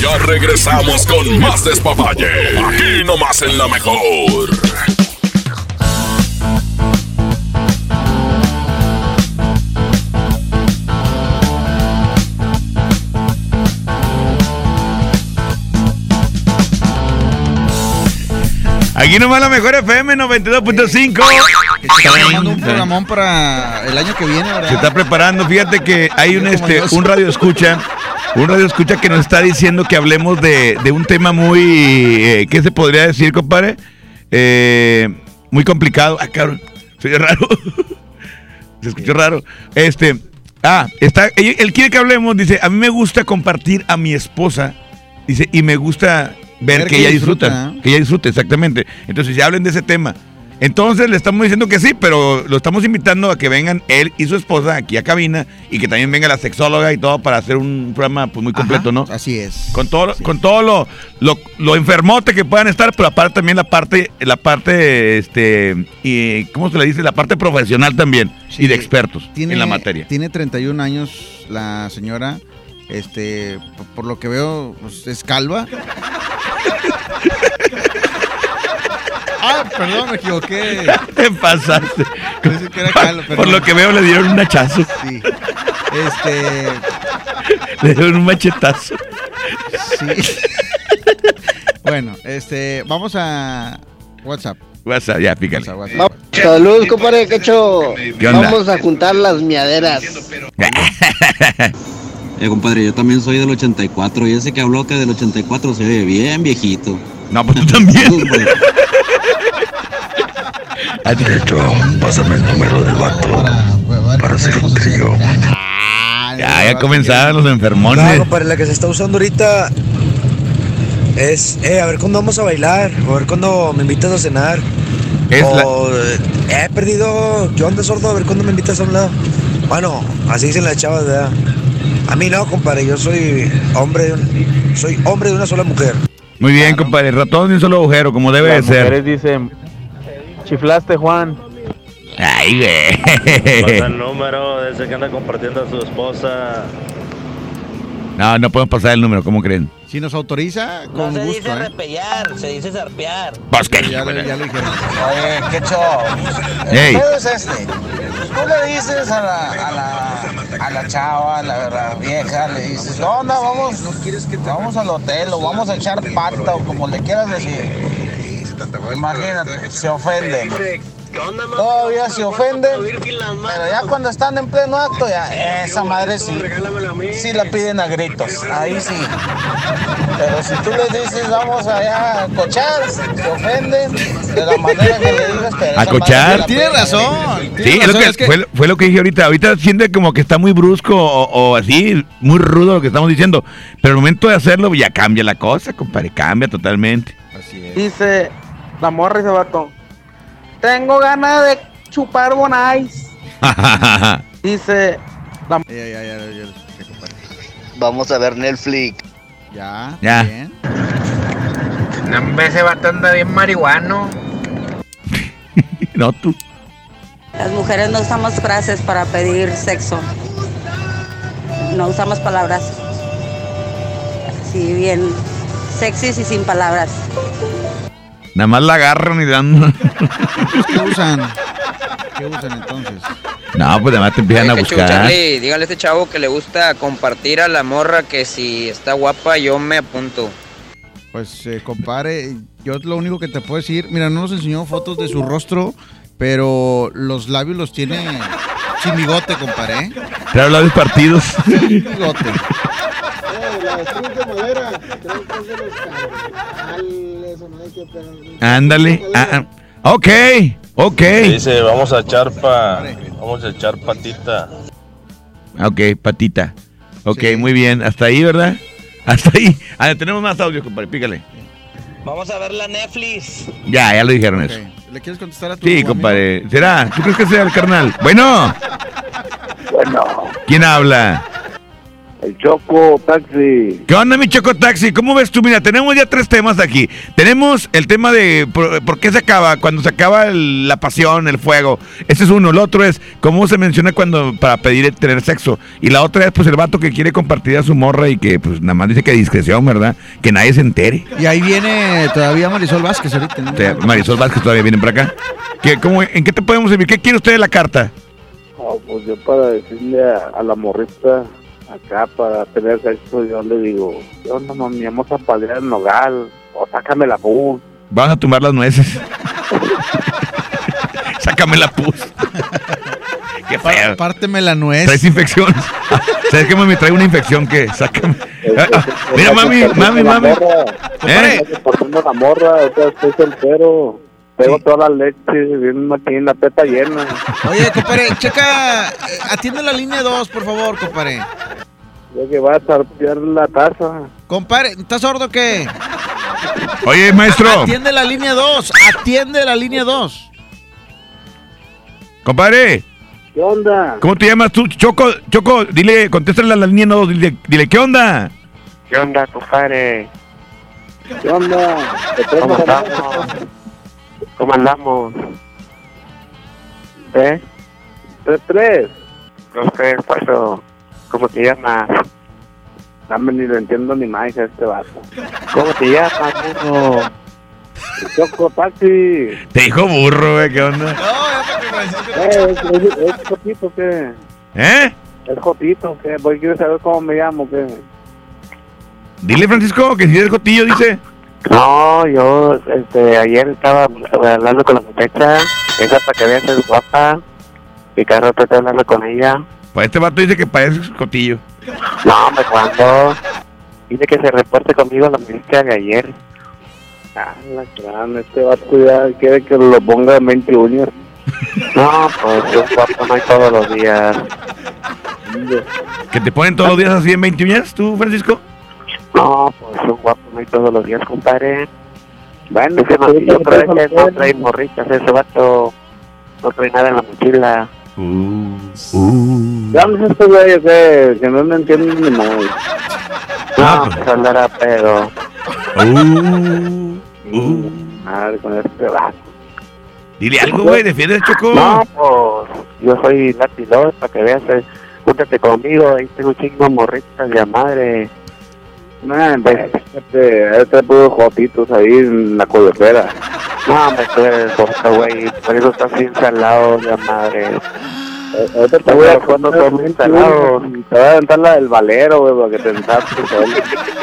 Speaker 2: Ya regresamos con más despapalle. Aquí nomás en la mejor.
Speaker 6: Aquí nomás la mejor FM 92.5.
Speaker 5: Está armando un programón para el año que viene, ¿verdad?
Speaker 6: Se está preparando. Fíjate que hay un, este, un radio escucha. Un radio escucha que nos está diciendo que hablemos de, de un tema muy. eh, ¿Qué se podría decir, compadre? Eh, muy complicado. Ah, cabrón. Se oyó raro. se escuchó raro. Este. Ah, está. Él, él quiere que hablemos. Dice: A mí me gusta compartir a mi esposa. Dice: Y me gusta ver, que, ella disfruta. Que ella disfruta, exactamente. Entonces, ya hablen de ese tema. Entonces le estamos diciendo que sí, pero lo estamos invitando a que vengan él y su esposa aquí a cabina y que también venga la sexóloga y todo para hacer un programa pues, muy completo, ¿no?
Speaker 5: Así es.
Speaker 6: Con todo, con todo lo, lo, lo enfermote que puedan estar, pero aparte también la parte, la parte, este, y, ¿cómo se le dice? La parte profesional también y de expertos en la materia.
Speaker 5: Tiene 31 años la señora. Este, por, por lo que veo, pues, es calva. ah, perdón, me equivoqué.
Speaker 6: Te pasaste.
Speaker 5: Pensé que era calva,
Speaker 6: Por
Speaker 5: perdón.
Speaker 6: lo que veo le dieron un hachazo.
Speaker 5: Sí. Este.
Speaker 6: Le dieron un machetazo.
Speaker 5: Sí. bueno, este, vamos a WhatsApp.
Speaker 6: WhatsApp, ya, pícale.
Speaker 63: Salud, compadre Cacho.
Speaker 6: ¿Qué onda?
Speaker 63: Vamos a juntar las miaderas.
Speaker 55: Eh, compadre, yo también soy del 84 y ese que habló que del 84 se oye bien viejito.
Speaker 6: No, pues tú también.
Speaker 55: De hecho, pásame el número del vato para hacer un trío.
Speaker 6: Ya, ya comenzaron los enfermones.
Speaker 59: compadre, la que se está usando ahorita es, eh, a ver cuándo vamos a bailar, o a ver cuándo me invitas a cenar.
Speaker 6: Es
Speaker 59: o, eh, he perdido, ¿qué onda, sordo? A ver cuándo me invitas a un lado. Bueno, así dicen las chavas, ¿verdad? A mí no, compadre, yo soy hombre, soy hombre de una sola mujer.
Speaker 6: Muy bien, compadre. Ratón de un solo agujero, como debe de
Speaker 70: Las
Speaker 6: ser.
Speaker 70: mujeres dicen, chiflaste, Juan.
Speaker 6: Ay,
Speaker 71: Pasa
Speaker 6: güey.
Speaker 71: el número de ese que anda compartiendo a su esposa.
Speaker 6: No, no podemos pasar el número, ¿cómo creen?
Speaker 5: Si nos autoriza, con
Speaker 63: se
Speaker 5: gusto,
Speaker 63: dice
Speaker 5: ¿eh?
Speaker 63: repellar, se dice zarpear.
Speaker 6: Pues que
Speaker 5: Ya, lo- ya lo dijeron.
Speaker 63: Oye, qué show.
Speaker 6: Ey.
Speaker 63: El pedo es este. Tú le dices a la, a la, a la chava, a la, la vieja, le dices, ¿qué onda? Vamos, vamos al hotel o vamos a echar pata o como le quieras decir. Imagínate, se Todavía se ofenden, pero ya cuando están en pleno acto, ya esa madre sí, sí la piden a gritos, ahí sí. Pero si tú les dices vamos allá a cochar, se ofenden de la manera que le digas, pero
Speaker 6: A cochar.
Speaker 5: Tiene razón.
Speaker 6: Sí, es lo que, Fue, fue lo que dije ahorita. Ahorita siente como que está muy brusco o, o así, muy rudo lo que estamos diciendo. Pero al momento de hacerlo ya cambia la cosa, compadre. Cambia totalmente.
Speaker 72: Dice la morra y ese vato. Tengo ganas de chupar bonais. Dice la
Speaker 5: Ya, ya, ya, ya, ya, compadre.
Speaker 63: Vamos a ver Netflix.
Speaker 5: Ya.
Speaker 6: Ya.
Speaker 5: Bien.
Speaker 73: No, ese vato anda bien marihuano.
Speaker 6: no, tú.
Speaker 74: Las mujeres no usamos frases para pedir sexo. No usamos palabras. Así bien sexys y sin palabras.
Speaker 6: Nada más la agarran y dan.
Speaker 5: ¿Qué usan? ¿Qué usan entonces?
Speaker 6: No, pues además te empiezan a
Speaker 58: Oye,
Speaker 6: buscar.
Speaker 58: Charlie, dígale a este chavo que le gusta compartir a la morra que si está guapa yo me apunto.
Speaker 5: Pues, eh, compadre, yo lo único que te puedo decir, mira, no nos enseñó fotos de su rostro, pero los labios los tiene sin bigote, compadre. ¿eh?
Speaker 6: Te habla de partidos.
Speaker 5: Sin bigote.
Speaker 6: Ándale. ah, ah. Ok, ok.
Speaker 71: Dice, vamos a echar pa, vamos a echar patita.
Speaker 6: Ok, patita. Ok, muy bien. Hasta ahí, ¿verdad? Hasta ahí. Ah, tenemos más audio, compadre. Pícale.
Speaker 75: Vamos a ver la Netflix.
Speaker 6: Ya, ya lo dijeron eso.
Speaker 5: ¿Le quieres contestar a tu
Speaker 6: Sí,
Speaker 5: amigo?
Speaker 6: compadre. ¿Será? ¿Tú crees que sea el carnal? Bueno.
Speaker 58: Bueno,
Speaker 6: ¿Quién habla?
Speaker 58: El Choco Taxi.
Speaker 6: ¿Qué onda, mi Choco Taxi? ¿Cómo ves tú? Mira, tenemos ya tres temas aquí. Tenemos el tema de por, por qué se acaba, cuando se acaba el- la pasión, el fuego. Ese es uno. El otro es cómo se menciona cuando para pedir tener sexo. Y la otra es pues el vato que quiere compartir a su morra y que pues nada más dice que discreción, ¿verdad? Que nadie se entere.
Speaker 5: Y ahí viene todavía Marisol Vázquez ahorita. ¿no?
Speaker 6: O sea, Marisol Vázquez todavía vienen para acá. ¿Qué, cómo, ¿En qué te podemos servir? ¿Qué quiere usted de la carta?
Speaker 58: No, pues yo para decirle a, a la morrita acá para tener sexo, yo le digo, yo no mami, vamos a paliar el nogal, o sácame la pus.
Speaker 6: Vamos a tumbar las nueces. Sácame la pus. Qué feo.
Speaker 5: Párteme la nuez.
Speaker 6: Traes infección. ¿Sabes qué, mami? Trae una infección que sácame. Ah, ah, Mira, mami, mami, mami. ¿Eh?
Speaker 58: La morra, o sea, estoy soltero. Tengo toda la leche, bien aquí la peta llena.
Speaker 5: Oye, compadre, checa, atiende la línea 2, por favor, compadre.
Speaker 58: Yo que va a tarpear la taza.
Speaker 5: Compadre, ¿estás sordo o qué?
Speaker 6: Oye, maestro.
Speaker 5: Atiende la línea 2, atiende la línea 2.
Speaker 6: Compadre,
Speaker 58: ¿Qué onda?
Speaker 6: ¿cómo te llamas tú? Choco, Choco, dile, contéstale a la línea no, dile, dile, ¿qué onda?
Speaker 58: ¿Qué onda, compadre? ¿Qué onda? ¿Cómo andamos? ¿Cómo andamos? ¿Eh? ¿Tres, tres? No sé, paso. ¿Cómo te llamas? Dame ni lo entiendo ni más a este vaso. ¿Cómo te llamas, burro? Choco Taxi.
Speaker 6: Te dijo burro, güey, ¿qué onda?
Speaker 58: Eh, ¿Es, es, es Jotito qué?
Speaker 6: ¿Eh?
Speaker 58: ¿Es Jotito qué? Voy quiero saber cómo me llamo qué.
Speaker 6: Dile, Francisco, que si eres jotillo, dice.
Speaker 58: No, yo este, ayer estaba hablando con la muchacha, esa para que veas es guapa, y cada rato estoy hablando con ella.
Speaker 6: Pues este vato dice que pareces jotillo.
Speaker 58: No, hombre, cuando dice que se reporte conmigo la muchacha de ayer. Ah, la gran, este vato ya quiere que lo ponga en 20 uñas. No, pues yo guapo no hay todos los días.
Speaker 6: ¿Que te ponen todos los días así en 20 uñas, tú, Francisco?
Speaker 58: No, pues un guapo no hay todos los días, compadre. Bueno, ese no, yo creo que no trae morritas, ese vato no trae nada en la mochila. Ya no este güey que, que no me entienden ni más. No, pues andará pedo. Madre con este vato.
Speaker 6: Dile algo, güey, defiende Choco.
Speaker 58: No, pues yo soy latilón, para que veas, eh, júntate conmigo, ahí tengo un chingo morritas de a madre. No, este, este puros jotitos ahí en la coyotera. No, me tú eres boca, güey, por eso estás bien salado de a madre. Ahorita te voy a cuando son bien salados. Te voy a aventar la del valero, güey, para que te ensartes.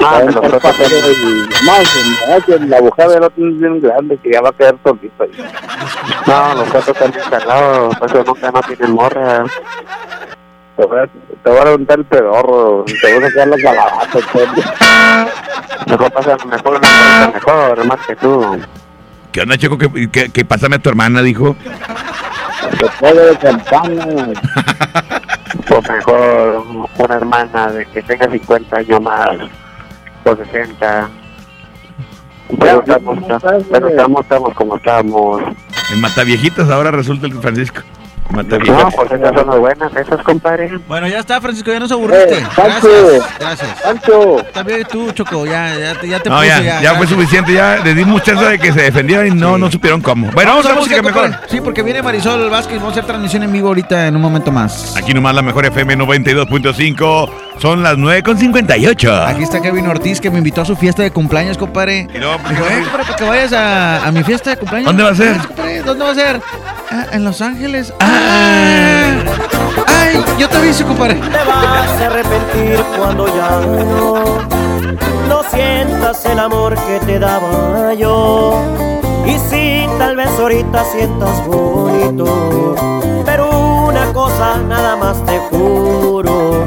Speaker 58: Ah, me lo estoy pasando. Más, que la bujada del otro es bien grande, que ya va a quedar solito ahí. No, los gatos están bien salados, por eso nunca no tienen morra. Te voy, a, te voy a levantar el pedorro, te voy a sacar las calabazas. Mejor pasa, mejor una cosa mejor, más que tú.
Speaker 6: ¿Qué onda, Choco? Que, que, que pásame a tu hermana, dijo.
Speaker 58: Te puedo de campana. Pues mejor una hermana de que tenga 50 años más, o 60. Pero estamos, pero estamos, estamos como estamos.
Speaker 6: En Mataviejitas ahora resulta el Francisco.
Speaker 58: No, pues esas son las buenas, esas, compadre.
Speaker 5: Bueno, ya está, Francisco, ya nos aburriste.
Speaker 58: Eh, Pancho.
Speaker 5: Gracias, gracias.
Speaker 58: Pancho.
Speaker 5: También tú, Choco, ya, ya, te- ya te
Speaker 6: No,
Speaker 5: puse,
Speaker 6: ya,
Speaker 5: ya.
Speaker 6: ya fue suficiente, ya le dimos chance de que se defendieran y no, no supieron cómo. Bueno, vamos a la música mejor.
Speaker 5: compadre. Sí, porque viene Marisol Vázquez, vamos a hacer transmisión en vivo ahorita en un momento más.
Speaker 6: Aquí nomás la mejor FM 92.5. Son las 9.58.
Speaker 5: Aquí está Kevin Ortiz que me invitó a su fiesta de cumpleaños, compadre.
Speaker 6: Y luego,
Speaker 5: Dijo, eh, compadre, para que vayas a, a mi fiesta de cumpleaños.
Speaker 6: ¿Dónde va a ser?
Speaker 5: Ah, ¿Dónde va a ser? Ah, en Los Ángeles. Ah, ay, yo te aviso, compadre.
Speaker 76: Te vas a arrepentir cuando ya no
Speaker 27: no sientas el amor que te daba yo. Y si tal vez ahorita sientas bonito, pero una cosa nada más te juro,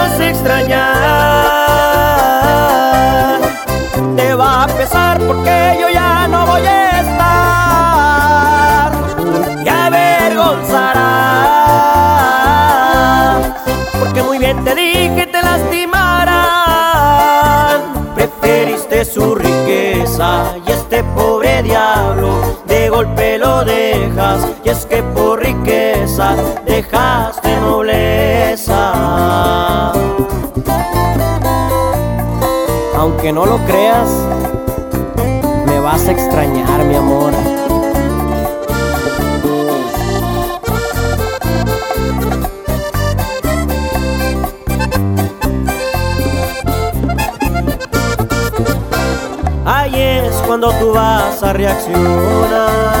Speaker 27: Te vas a extrañar, te va a pesar porque yo ya no voy a estar y avergonzarás, porque muy bien te dije te lastimarán. Preferiste su riqueza y este pobre diablo de golpe lo dejas. Y es que dejaste nobleza. Aunque no lo creas, me vas a extrañar, mi amor. Ahí es cuando tú vas a reaccionar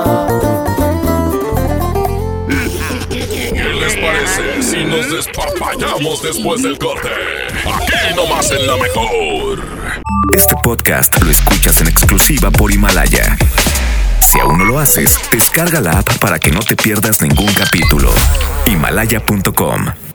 Speaker 2: Nos despapallamos después del corte? Aquí nomás en la mejor.
Speaker 22: Este podcast lo escuchas en exclusiva por Himalaya. Si aún no lo haces, descarga la app para que no te pierdas ningún capítulo. Himalaya.com